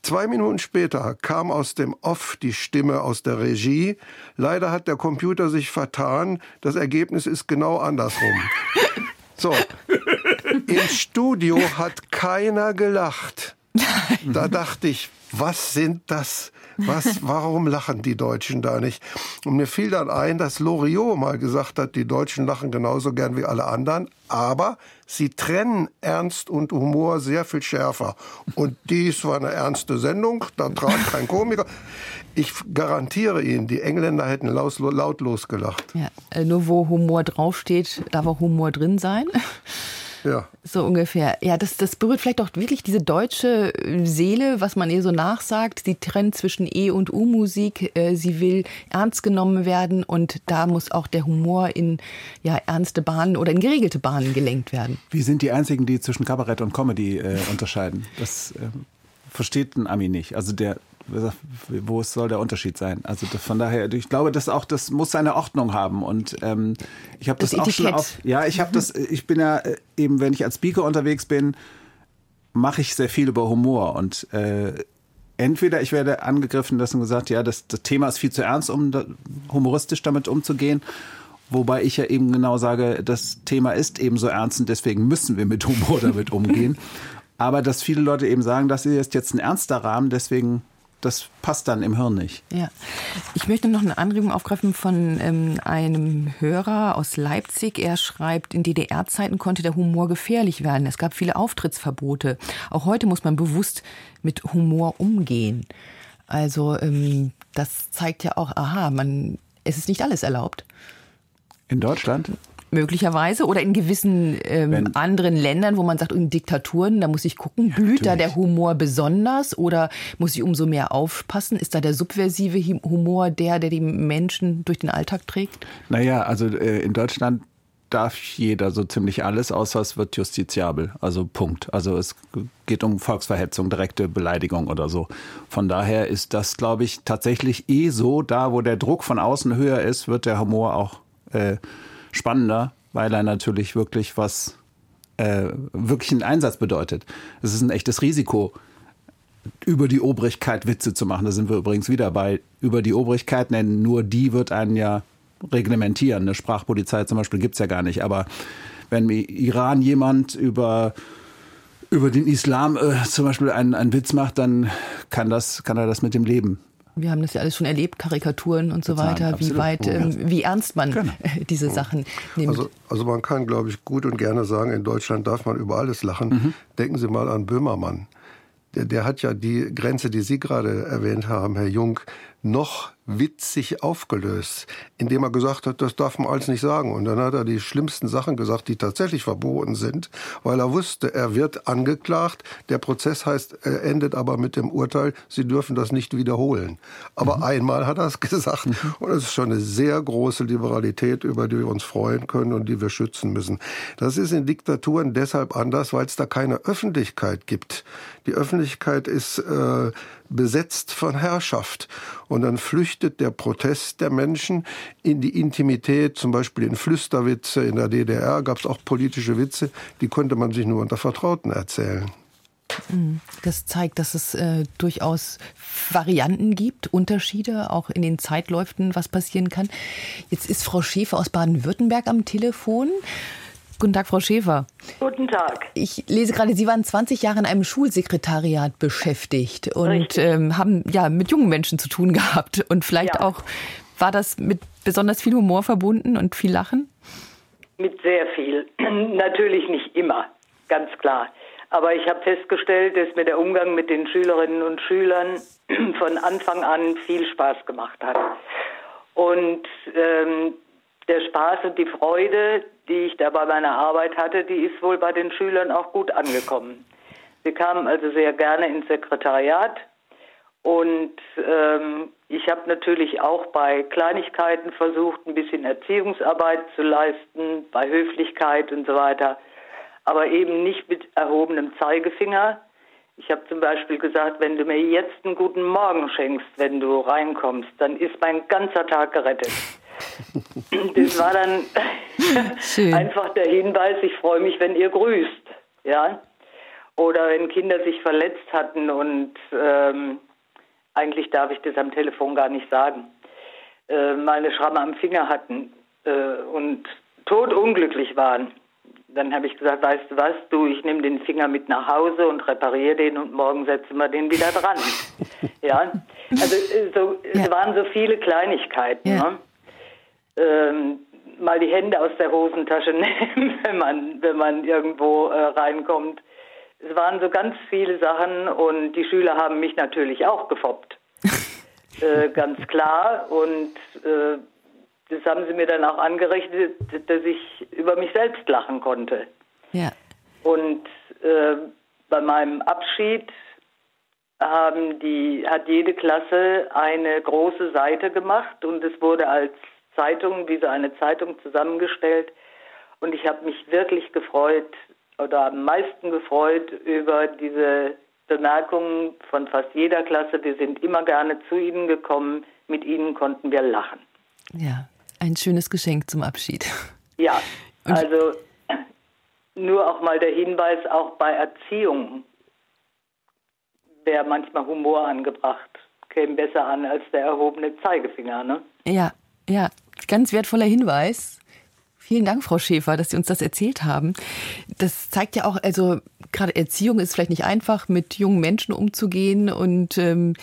Speaker 4: Zwei Minuten später kam aus dem Off die Stimme aus der Regie. Leider hat der Computer sich vertan. Das Ergebnis ist genau andersrum. So. Im Studio hat keiner gelacht. Da dachte ich, was sind das? Was, warum lachen die Deutschen da nicht? Und mir fiel dann ein, dass Loriot mal gesagt hat, die Deutschen lachen genauso gern wie alle anderen, aber sie trennen Ernst und Humor sehr viel schärfer. Und dies war eine ernste Sendung, da trat kein Komiker. Ich garantiere Ihnen, die Engländer hätten lautlos gelacht.
Speaker 1: Ja, äh, nur wo Humor draufsteht, darf auch Humor drin sein.
Speaker 4: Ja.
Speaker 1: So ungefähr. Ja, das, das berührt vielleicht auch wirklich diese deutsche Seele, was man ihr so nachsagt. Sie trennt zwischen E- und U-Musik. Äh, sie will ernst genommen werden und da muss auch der Humor in ja, ernste Bahnen oder in geregelte Bahnen gelenkt werden.
Speaker 3: Wir sind die Einzigen, die zwischen Kabarett und Comedy äh, unterscheiden. Das äh, versteht ein Ami nicht. Also der wo soll der Unterschied sein? Also von daher, ich glaube, das auch, das muss seine Ordnung haben. Und ähm, ich habe das, das, auch schon auf. Ja, ich habe das. Ich bin ja äh, eben, wenn ich als Speaker unterwegs bin, mache ich sehr viel über Humor und äh, entweder ich werde angegriffen, dass man gesagt, ja, das, das Thema ist viel zu ernst, um da, humoristisch damit umzugehen. Wobei ich ja eben genau sage, das Thema ist eben so ernst und deswegen müssen wir mit Humor damit umgehen. [laughs] Aber dass viele Leute eben sagen, das ist jetzt ein ernster Rahmen, deswegen das passt dann im Hirn nicht.
Speaker 1: Ja. Ich möchte noch eine Anregung aufgreifen von ähm, einem Hörer aus Leipzig. Er schreibt, in DDR-Zeiten konnte der Humor gefährlich werden. Es gab viele Auftrittsverbote. Auch heute muss man bewusst mit Humor umgehen. Also ähm, das zeigt ja auch, aha, man, es ist nicht alles erlaubt.
Speaker 3: In Deutschland?
Speaker 1: Möglicherweise oder in gewissen ähm, anderen Ländern, wo man sagt, in Diktaturen, da muss ich gucken, blüht ja, da der Humor besonders oder muss ich umso mehr aufpassen? Ist da der subversive Humor der, der die Menschen durch den Alltag trägt?
Speaker 3: Naja, also äh, in Deutschland darf jeder so ziemlich alles, außer es wird justiziabel. Also Punkt. Also es geht um Volksverhetzung, direkte Beleidigung oder so. Von daher ist das, glaube ich, tatsächlich eh so, da wo der Druck von außen höher ist, wird der Humor auch äh, spannender, weil er natürlich wirklich was, äh, wirklich einen Einsatz bedeutet. Es ist ein echtes Risiko, über die Obrigkeit Witze zu machen. Da sind wir übrigens wieder bei über die Obrigkeit, denn nur die wird einen ja reglementieren. Eine Sprachpolizei zum Beispiel gibt es ja gar nicht. Aber wenn im Iran jemand über über den Islam äh, zum Beispiel einen, einen Witz macht, dann kann, das, kann er das mit dem Leben
Speaker 1: wir haben das ja alles schon erlebt, Karikaturen und so Total, weiter, absolut. wie weit, ähm, wie ernst man genau. diese Sachen nimmt.
Speaker 4: Also, also man kann, glaube ich, gut und gerne sagen, in Deutschland darf man über alles lachen. Mhm. Denken Sie mal an Böhmermann. Der, der hat ja die Grenze, die Sie gerade erwähnt haben, Herr Jung, noch witzig aufgelöst, indem er gesagt hat, das darf man alles nicht sagen. Und dann hat er die schlimmsten Sachen gesagt, die tatsächlich verboten sind, weil er wusste, er wird angeklagt. Der Prozess heißt, er endet aber mit dem Urteil, Sie dürfen das nicht wiederholen. Aber mhm. einmal hat er es [laughs] gesagt. Mhm. Und das ist schon eine sehr große Liberalität, über die wir uns freuen können und die wir schützen müssen. Das ist in Diktaturen deshalb anders, weil es da keine Öffentlichkeit gibt. Die Öffentlichkeit ist äh, besetzt von Herrschaft. Und dann flüchtet der Protest der Menschen in die Intimität, zum Beispiel in Flüsterwitze. In der DDR gab es auch politische Witze, die konnte man sich nur unter Vertrauten erzählen.
Speaker 1: Mhm. Das zeigt, dass es äh, durchaus Varianten gibt, Unterschiede, auch in den Zeitläufen, was passieren kann. Jetzt ist Frau Schäfer aus Baden-Württemberg am Telefon. Guten Tag, Frau Schäfer.
Speaker 13: Guten Tag.
Speaker 1: Ich lese gerade, Sie waren 20 Jahre in einem Schulsekretariat beschäftigt und ähm, haben ja mit jungen Menschen zu tun [laughs] gehabt. Und vielleicht ja. auch, war das mit besonders viel Humor verbunden und viel Lachen?
Speaker 13: Mit sehr viel. [clears throat] Natürlich nicht immer, ganz klar. Aber ich habe festgestellt, dass mir der Umgang mit den Schülerinnen und Schülern [clears throat] von Anfang an viel Spaß gemacht hat. Und ähm, der Spaß und die Freude, die ich da bei meiner Arbeit hatte, die ist wohl bei den Schülern auch gut angekommen. Sie kamen also sehr gerne ins Sekretariat und ähm, ich habe natürlich auch bei Kleinigkeiten versucht, ein bisschen Erziehungsarbeit zu leisten, bei Höflichkeit und so weiter, aber eben nicht mit erhobenem Zeigefinger. Ich habe zum Beispiel gesagt, wenn du mir jetzt einen guten Morgen schenkst, wenn du reinkommst, dann ist mein ganzer Tag gerettet. Das war dann einfach der Hinweis, ich freue mich, wenn ihr grüßt. Ja? Oder wenn Kinder sich verletzt hatten und ähm, eigentlich darf ich das am Telefon gar nicht sagen, äh, mal eine Schramme am Finger hatten äh, und totunglücklich waren. Dann habe ich gesagt, weißt du was, du, ich nehme den Finger mit nach Hause und repariere den und morgen setzen wir den wieder dran. [laughs] ja, also äh, so, ja. es waren so viele Kleinigkeiten. Ja. Ne? Ähm, mal die Hände aus der Hosentasche [laughs] nehmen, wenn man, wenn man irgendwo äh, reinkommt. Es waren so ganz viele Sachen und die Schüler haben mich natürlich auch gefoppt. [laughs] äh, ganz klar. Und äh, das haben sie mir dann auch angerichtet, dass ich über mich selbst lachen konnte.
Speaker 1: Ja.
Speaker 13: Und äh, bei meinem Abschied haben die, hat jede Klasse eine große Seite gemacht und es wurde als Zeitung, wie so eine Zeitung zusammengestellt. Und ich habe mich wirklich gefreut oder am meisten gefreut über diese Bemerkungen von fast jeder Klasse. Wir sind immer gerne zu Ihnen gekommen. Mit Ihnen konnten wir lachen.
Speaker 1: Ja, ein schönes Geschenk zum Abschied.
Speaker 13: Ja, [laughs] also nur auch mal der Hinweis, auch bei Erziehung wäre manchmal Humor angebracht. Käme besser an als der erhobene Zeigefinger, ne?
Speaker 1: Ja, ja, ganz wertvoller Hinweis. Vielen Dank, Frau Schäfer, dass Sie uns das erzählt haben. Das zeigt ja auch, also gerade Erziehung ist vielleicht nicht einfach, mit jungen Menschen umzugehen und ähm,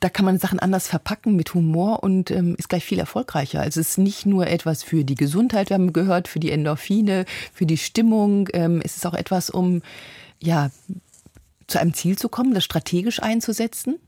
Speaker 1: da kann man Sachen anders verpacken mit Humor und ähm, ist gleich viel erfolgreicher. Also es ist nicht nur etwas für die Gesundheit, wir haben gehört, für die Endorphine, für die Stimmung. Ähm, es ist auch etwas, um ja zu einem Ziel zu kommen, das strategisch einzusetzen.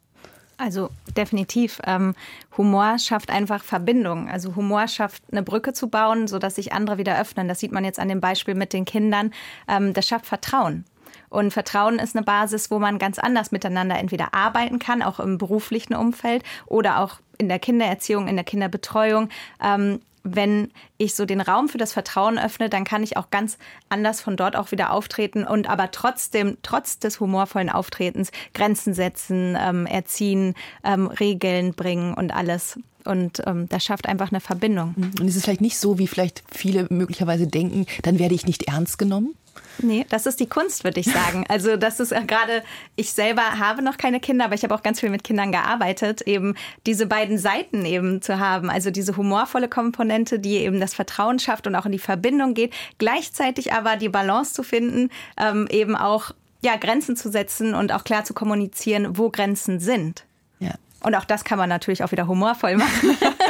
Speaker 5: Also definitiv. Ähm, Humor schafft einfach Verbindung. Also Humor schafft eine Brücke zu bauen, sodass sich andere wieder öffnen. Das sieht man jetzt an dem Beispiel mit den Kindern. Ähm, das schafft Vertrauen. Und Vertrauen ist eine Basis, wo man ganz anders miteinander entweder arbeiten kann, auch im beruflichen Umfeld oder auch in der Kindererziehung, in der Kinderbetreuung. Ähm, wenn ich so den Raum für das Vertrauen öffne, dann kann ich auch ganz anders von dort auch wieder auftreten und aber trotzdem, trotz des humorvollen Auftretens, Grenzen setzen, ähm, erziehen, ähm, Regeln bringen und alles. Und ähm, das schafft einfach eine Verbindung.
Speaker 1: Und es ist vielleicht nicht so, wie vielleicht viele möglicherweise denken, dann werde ich nicht ernst genommen.
Speaker 5: Nee, das ist die Kunst, würde ich sagen. [laughs] Also das ist gerade, ich selber habe noch keine Kinder, aber ich habe auch ganz viel mit Kindern gearbeitet, eben diese beiden Seiten eben zu haben. Also diese humorvolle Komponente, die eben das Vertrauen schafft und auch in die Verbindung geht, gleichzeitig aber die Balance zu finden, ähm, eben auch ja, Grenzen zu setzen und auch klar zu kommunizieren, wo Grenzen sind.
Speaker 1: Ja,
Speaker 5: Und auch das kann man natürlich auch wieder humorvoll machen. [laughs]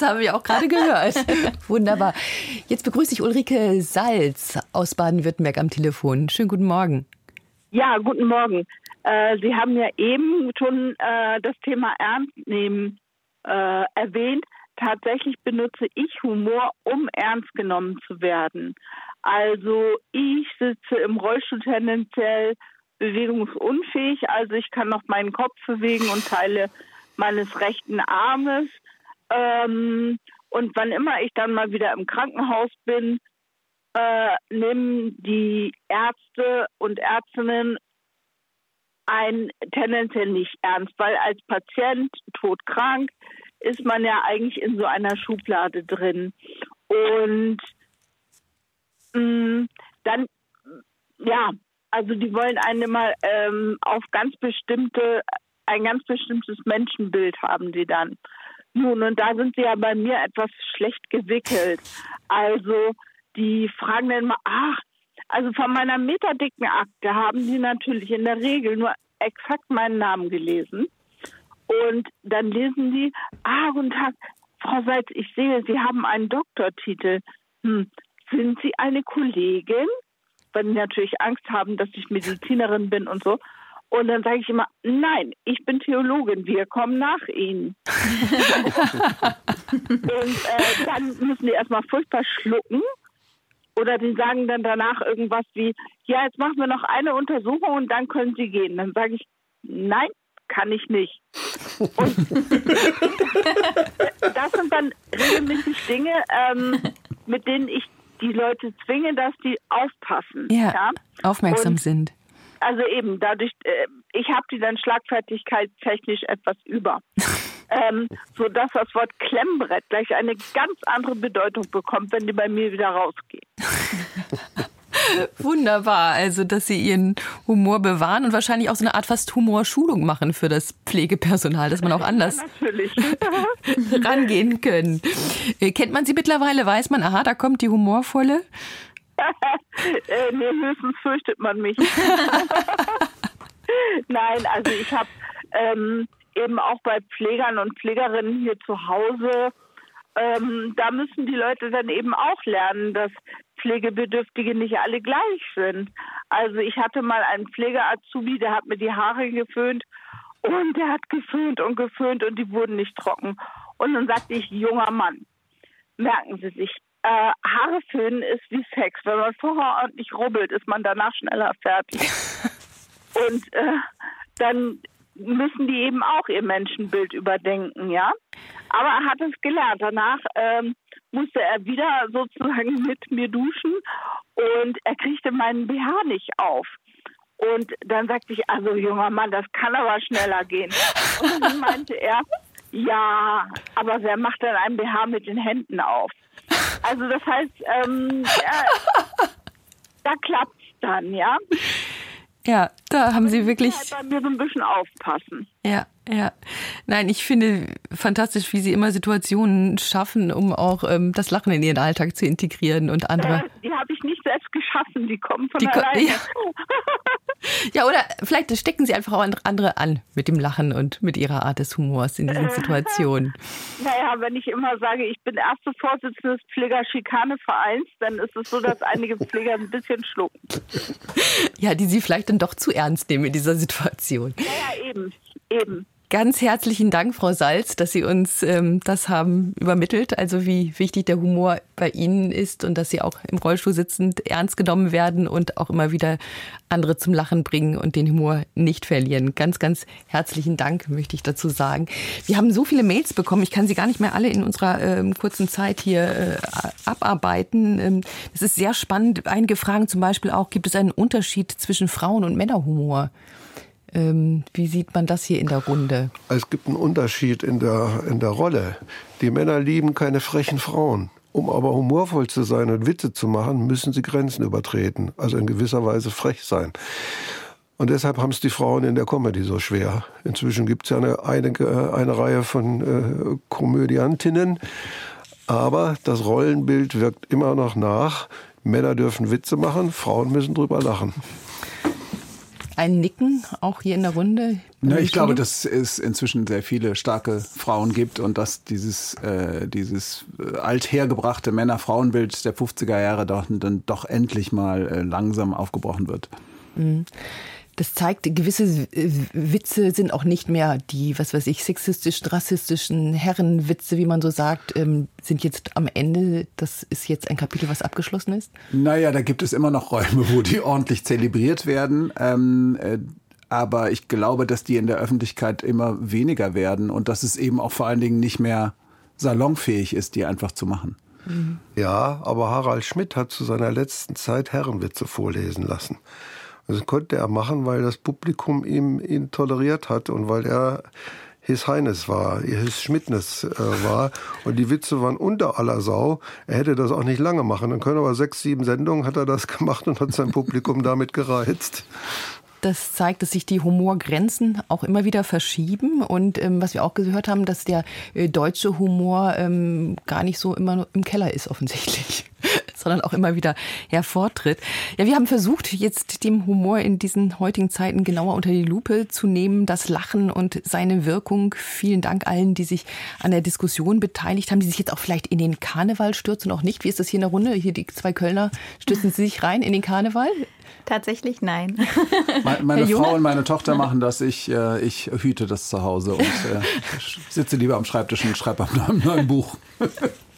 Speaker 1: das haben wir auch gerade gehört. [laughs] Wunderbar. Jetzt begrüße ich Ulrike Salz aus Baden-Württemberg am Telefon. Schönen guten Morgen.
Speaker 14: Ja, guten Morgen. Äh, Sie haben ja eben schon äh, das Thema Ernst nehmen äh, erwähnt. Tatsächlich benutze ich Humor, um ernst genommen zu werden. Also ich sitze im Rollstuhl tendenziell bewegungsunfähig, also ich kann noch meinen Kopf bewegen und Teile meines rechten Armes. Ähm, und wann immer ich dann mal wieder im Krankenhaus bin, äh, nehmen die Ärzte und Ärztinnen ein tendenziell nicht ernst, weil als Patient todkrank ist man ja eigentlich in so einer Schublade drin. Und mh, mm, dann, ja, also die wollen einen immer ähm, auf ganz bestimmte, ein ganz bestimmtes Menschenbild haben die dann. Nun, und da sind sie ja bei mir etwas schlecht gewickelt. Also, die fragen dann immer, ach, also von meiner meterdicken Akte haben sie natürlich in der Regel nur exakt meinen Namen gelesen. Und dann lesen sie, ah, guten Tag, Frau Seitz, ich sehe, Sie haben einen Doktortitel. Hm, sind Sie eine Kollegin? Weil die natürlich Angst haben, dass ich Medizinerin bin und so. Und dann sage ich immer, nein, ich bin Theologin, wir kommen nach Ihnen. [laughs] und äh, dann müssen die erstmal furchtbar schlucken. Oder die sagen dann danach irgendwas wie, ja, jetzt machen wir noch eine Untersuchung und dann können Sie gehen. Dann sage ich, nein, kann ich nicht. Und [laughs] das sind dann regelmäßig Dinge, ähm, mit denen ich die Leute zwinge, dass die aufpassen.
Speaker 1: Ja, ja? aufmerksam und sind.
Speaker 14: Also eben, dadurch, äh, ich habe die dann schlagfertigkeitstechnisch etwas über. [laughs] ähm, sodass das Wort Klemmbrett gleich eine ganz andere Bedeutung bekommt, wenn die bei mir wieder rausgehen. [laughs]
Speaker 1: Wunderbar, also dass Sie Ihren Humor bewahren und wahrscheinlich auch so eine Art fast Humorschulung machen für das Pflegepersonal, dass man auch [laughs] anders
Speaker 14: ja,
Speaker 1: rangehen können. Äh, kennt man Sie mittlerweile? Weiß man, aha, da kommt die humorvolle? [laughs]
Speaker 14: äh, nee, höchstens fürchtet man mich. [laughs] Nein, also ich habe ähm, eben auch bei Pflegern und Pflegerinnen hier zu Hause, ähm, da müssen die Leute dann eben auch lernen, dass Pflegebedürftige nicht alle gleich sind. Also ich hatte mal einen Pflegeazubi, der hat mir die Haare geföhnt und der hat geföhnt und geföhnt und die wurden nicht trocken. Und dann sagte ich, junger Mann, merken Sie sich, äh, Haare föhnen ist wie Sex. Wenn man vorher ordentlich rubbelt, ist man danach schneller fertig. [laughs] und äh, dann müssen die eben auch ihr Menschenbild überdenken, ja. Aber er hat es gelernt. Danach ähm, musste er wieder sozusagen [laughs] mit mir duschen und er kriegte meinen BH nicht auf. Und dann sagte ich, also junger Mann, das kann aber schneller gehen. Und dann meinte er, ja, aber wer macht dann einen BH mit den Händen auf? Also das heißt, ähm, ja, [laughs] da klappt es dann, ja.
Speaker 1: Ja, da haben Sie wirklich.
Speaker 14: Halt bei mir so ein bisschen aufpassen.
Speaker 1: Ja, ja. Nein, ich finde fantastisch, wie Sie immer Situationen schaffen, um auch ähm, das Lachen in Ihren Alltag zu integrieren und andere.
Speaker 14: Äh, die habe ich selbst geschaffen, die kommen von die alleine.
Speaker 1: ja. [laughs] ja, oder vielleicht stecken Sie einfach auch andere an mit dem Lachen und mit Ihrer Art des Humors in diesen [laughs] Situationen.
Speaker 14: naja, wenn ich immer sage, ich bin erste Vorsitzende des Pfleger-Schikane-Vereins, dann ist es so, dass einige Pfleger ein bisschen schlucken.
Speaker 1: Ja, die Sie vielleicht dann doch zu ernst nehmen in dieser Situation.
Speaker 14: Ja, ja eben, eben.
Speaker 1: Ganz herzlichen Dank, Frau Salz, dass Sie uns ähm, das haben übermittelt, also wie wichtig der Humor bei Ihnen ist und dass Sie auch im Rollstuhl sitzend ernst genommen werden und auch immer wieder andere zum Lachen bringen und den Humor nicht verlieren. Ganz, ganz herzlichen Dank, möchte ich dazu sagen. Wir haben so viele Mails bekommen, ich kann sie gar nicht mehr alle in unserer ähm, kurzen Zeit hier äh, abarbeiten. Ähm, es ist sehr spannend. Einige fragen zum Beispiel auch, gibt es einen Unterschied zwischen Frauen- und Männerhumor? Ähm, wie sieht man das hier in der Runde?
Speaker 4: Es gibt einen Unterschied in der, in der Rolle. Die Männer lieben keine frechen Frauen. Um aber humorvoll zu sein und Witze zu machen, müssen sie Grenzen übertreten, also in gewisser Weise frech sein. Und deshalb haben es die Frauen in der Comedy so schwer. Inzwischen gibt es ja eine, eine, eine Reihe von äh, Komödiantinnen, aber das Rollenbild wirkt immer noch nach. Männer dürfen Witze machen, Frauen müssen drüber lachen.
Speaker 1: Ein Nicken auch hier in der Runde?
Speaker 3: Na, ich glaube, dass es inzwischen sehr viele starke Frauen gibt und dass dieses, äh, dieses äh, althergebrachte Männer-Frauen-Bild der 50er Jahre doch, dann doch endlich mal äh, langsam aufgebrochen wird.
Speaker 1: Mhm. Das zeigt, gewisse äh, Witze sind auch nicht mehr die, was weiß ich, sexistisch, rassistischen Herrenwitze, wie man so sagt, ähm, sind jetzt am Ende. Das ist jetzt ein Kapitel, was abgeschlossen ist?
Speaker 3: Naja, da gibt es immer noch Räume, wo die ordentlich zelebriert werden. Ähm, äh, aber ich glaube, dass die in der Öffentlichkeit immer weniger werden und dass es eben auch vor allen Dingen nicht mehr salonfähig ist, die einfach zu machen.
Speaker 4: Ja, aber Harald Schmidt hat zu seiner letzten Zeit Herrenwitze vorlesen lassen. Das konnte er machen, weil das Publikum ihm, ihn toleriert hat und weil er His Heines war, His Schmidtness äh, war. Und die Witze waren unter aller Sau. Er hätte das auch nicht lange machen können, aber sechs, sieben Sendungen hat er das [laughs] gemacht und hat sein Publikum damit gereizt.
Speaker 1: Das zeigt, dass sich die Humorgrenzen auch immer wieder verschieben. Und ähm, was wir auch gehört haben, dass der äh, deutsche Humor ähm, gar nicht so immer im Keller ist, offensichtlich, sondern auch immer wieder hervortritt. Ja, wir haben versucht, jetzt dem Humor in diesen heutigen Zeiten genauer unter die Lupe zu nehmen, das Lachen und seine Wirkung. Vielen Dank allen, die sich an der Diskussion beteiligt haben, die sich jetzt auch vielleicht in den Karneval stürzen, auch nicht. Wie ist das hier in der Runde? Hier die zwei Kölner, stürzen Sie sich rein in den Karneval?
Speaker 5: Tatsächlich nein. [laughs]
Speaker 3: Meine Frau und meine Tochter machen das. Ich, äh, ich hüte das zu Hause und äh, [laughs] sitze lieber am Schreibtisch und schreibe am neuen Buch. [laughs]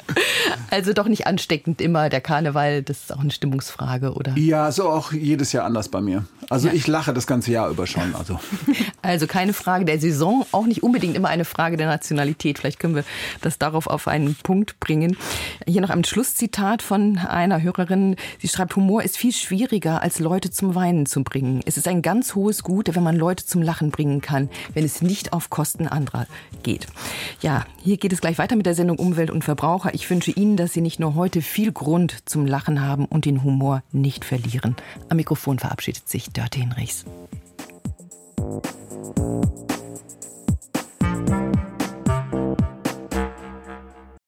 Speaker 1: Also doch nicht ansteckend immer der Karneval, das ist auch eine Stimmungsfrage, oder?
Speaker 3: Ja, so auch jedes Jahr anders bei mir. Also ja. ich lache das ganze Jahr über schon. Also. [laughs]
Speaker 1: also keine Frage der Saison, auch nicht unbedingt immer eine Frage der Nationalität. Vielleicht können wir das darauf auf einen Punkt bringen. Hier noch ein Schlusszitat von einer Hörerin. Sie schreibt, Humor ist viel schwieriger, als Leute zum Weinen zu bringen. Es ist ein ganz hohes Gut, wenn man Leute zum Lachen bringen kann, wenn es nicht auf Kosten anderer geht. Ja, hier geht es gleich weiter mit der Sendung Umwelt und Verbraucher. Ich wünsche Ihnen, dass Sie nicht nur heute viel Grund zum Lachen haben und den Humor nicht verlieren. Am Mikrofon verabschiedet sich Dörte Hinrichs.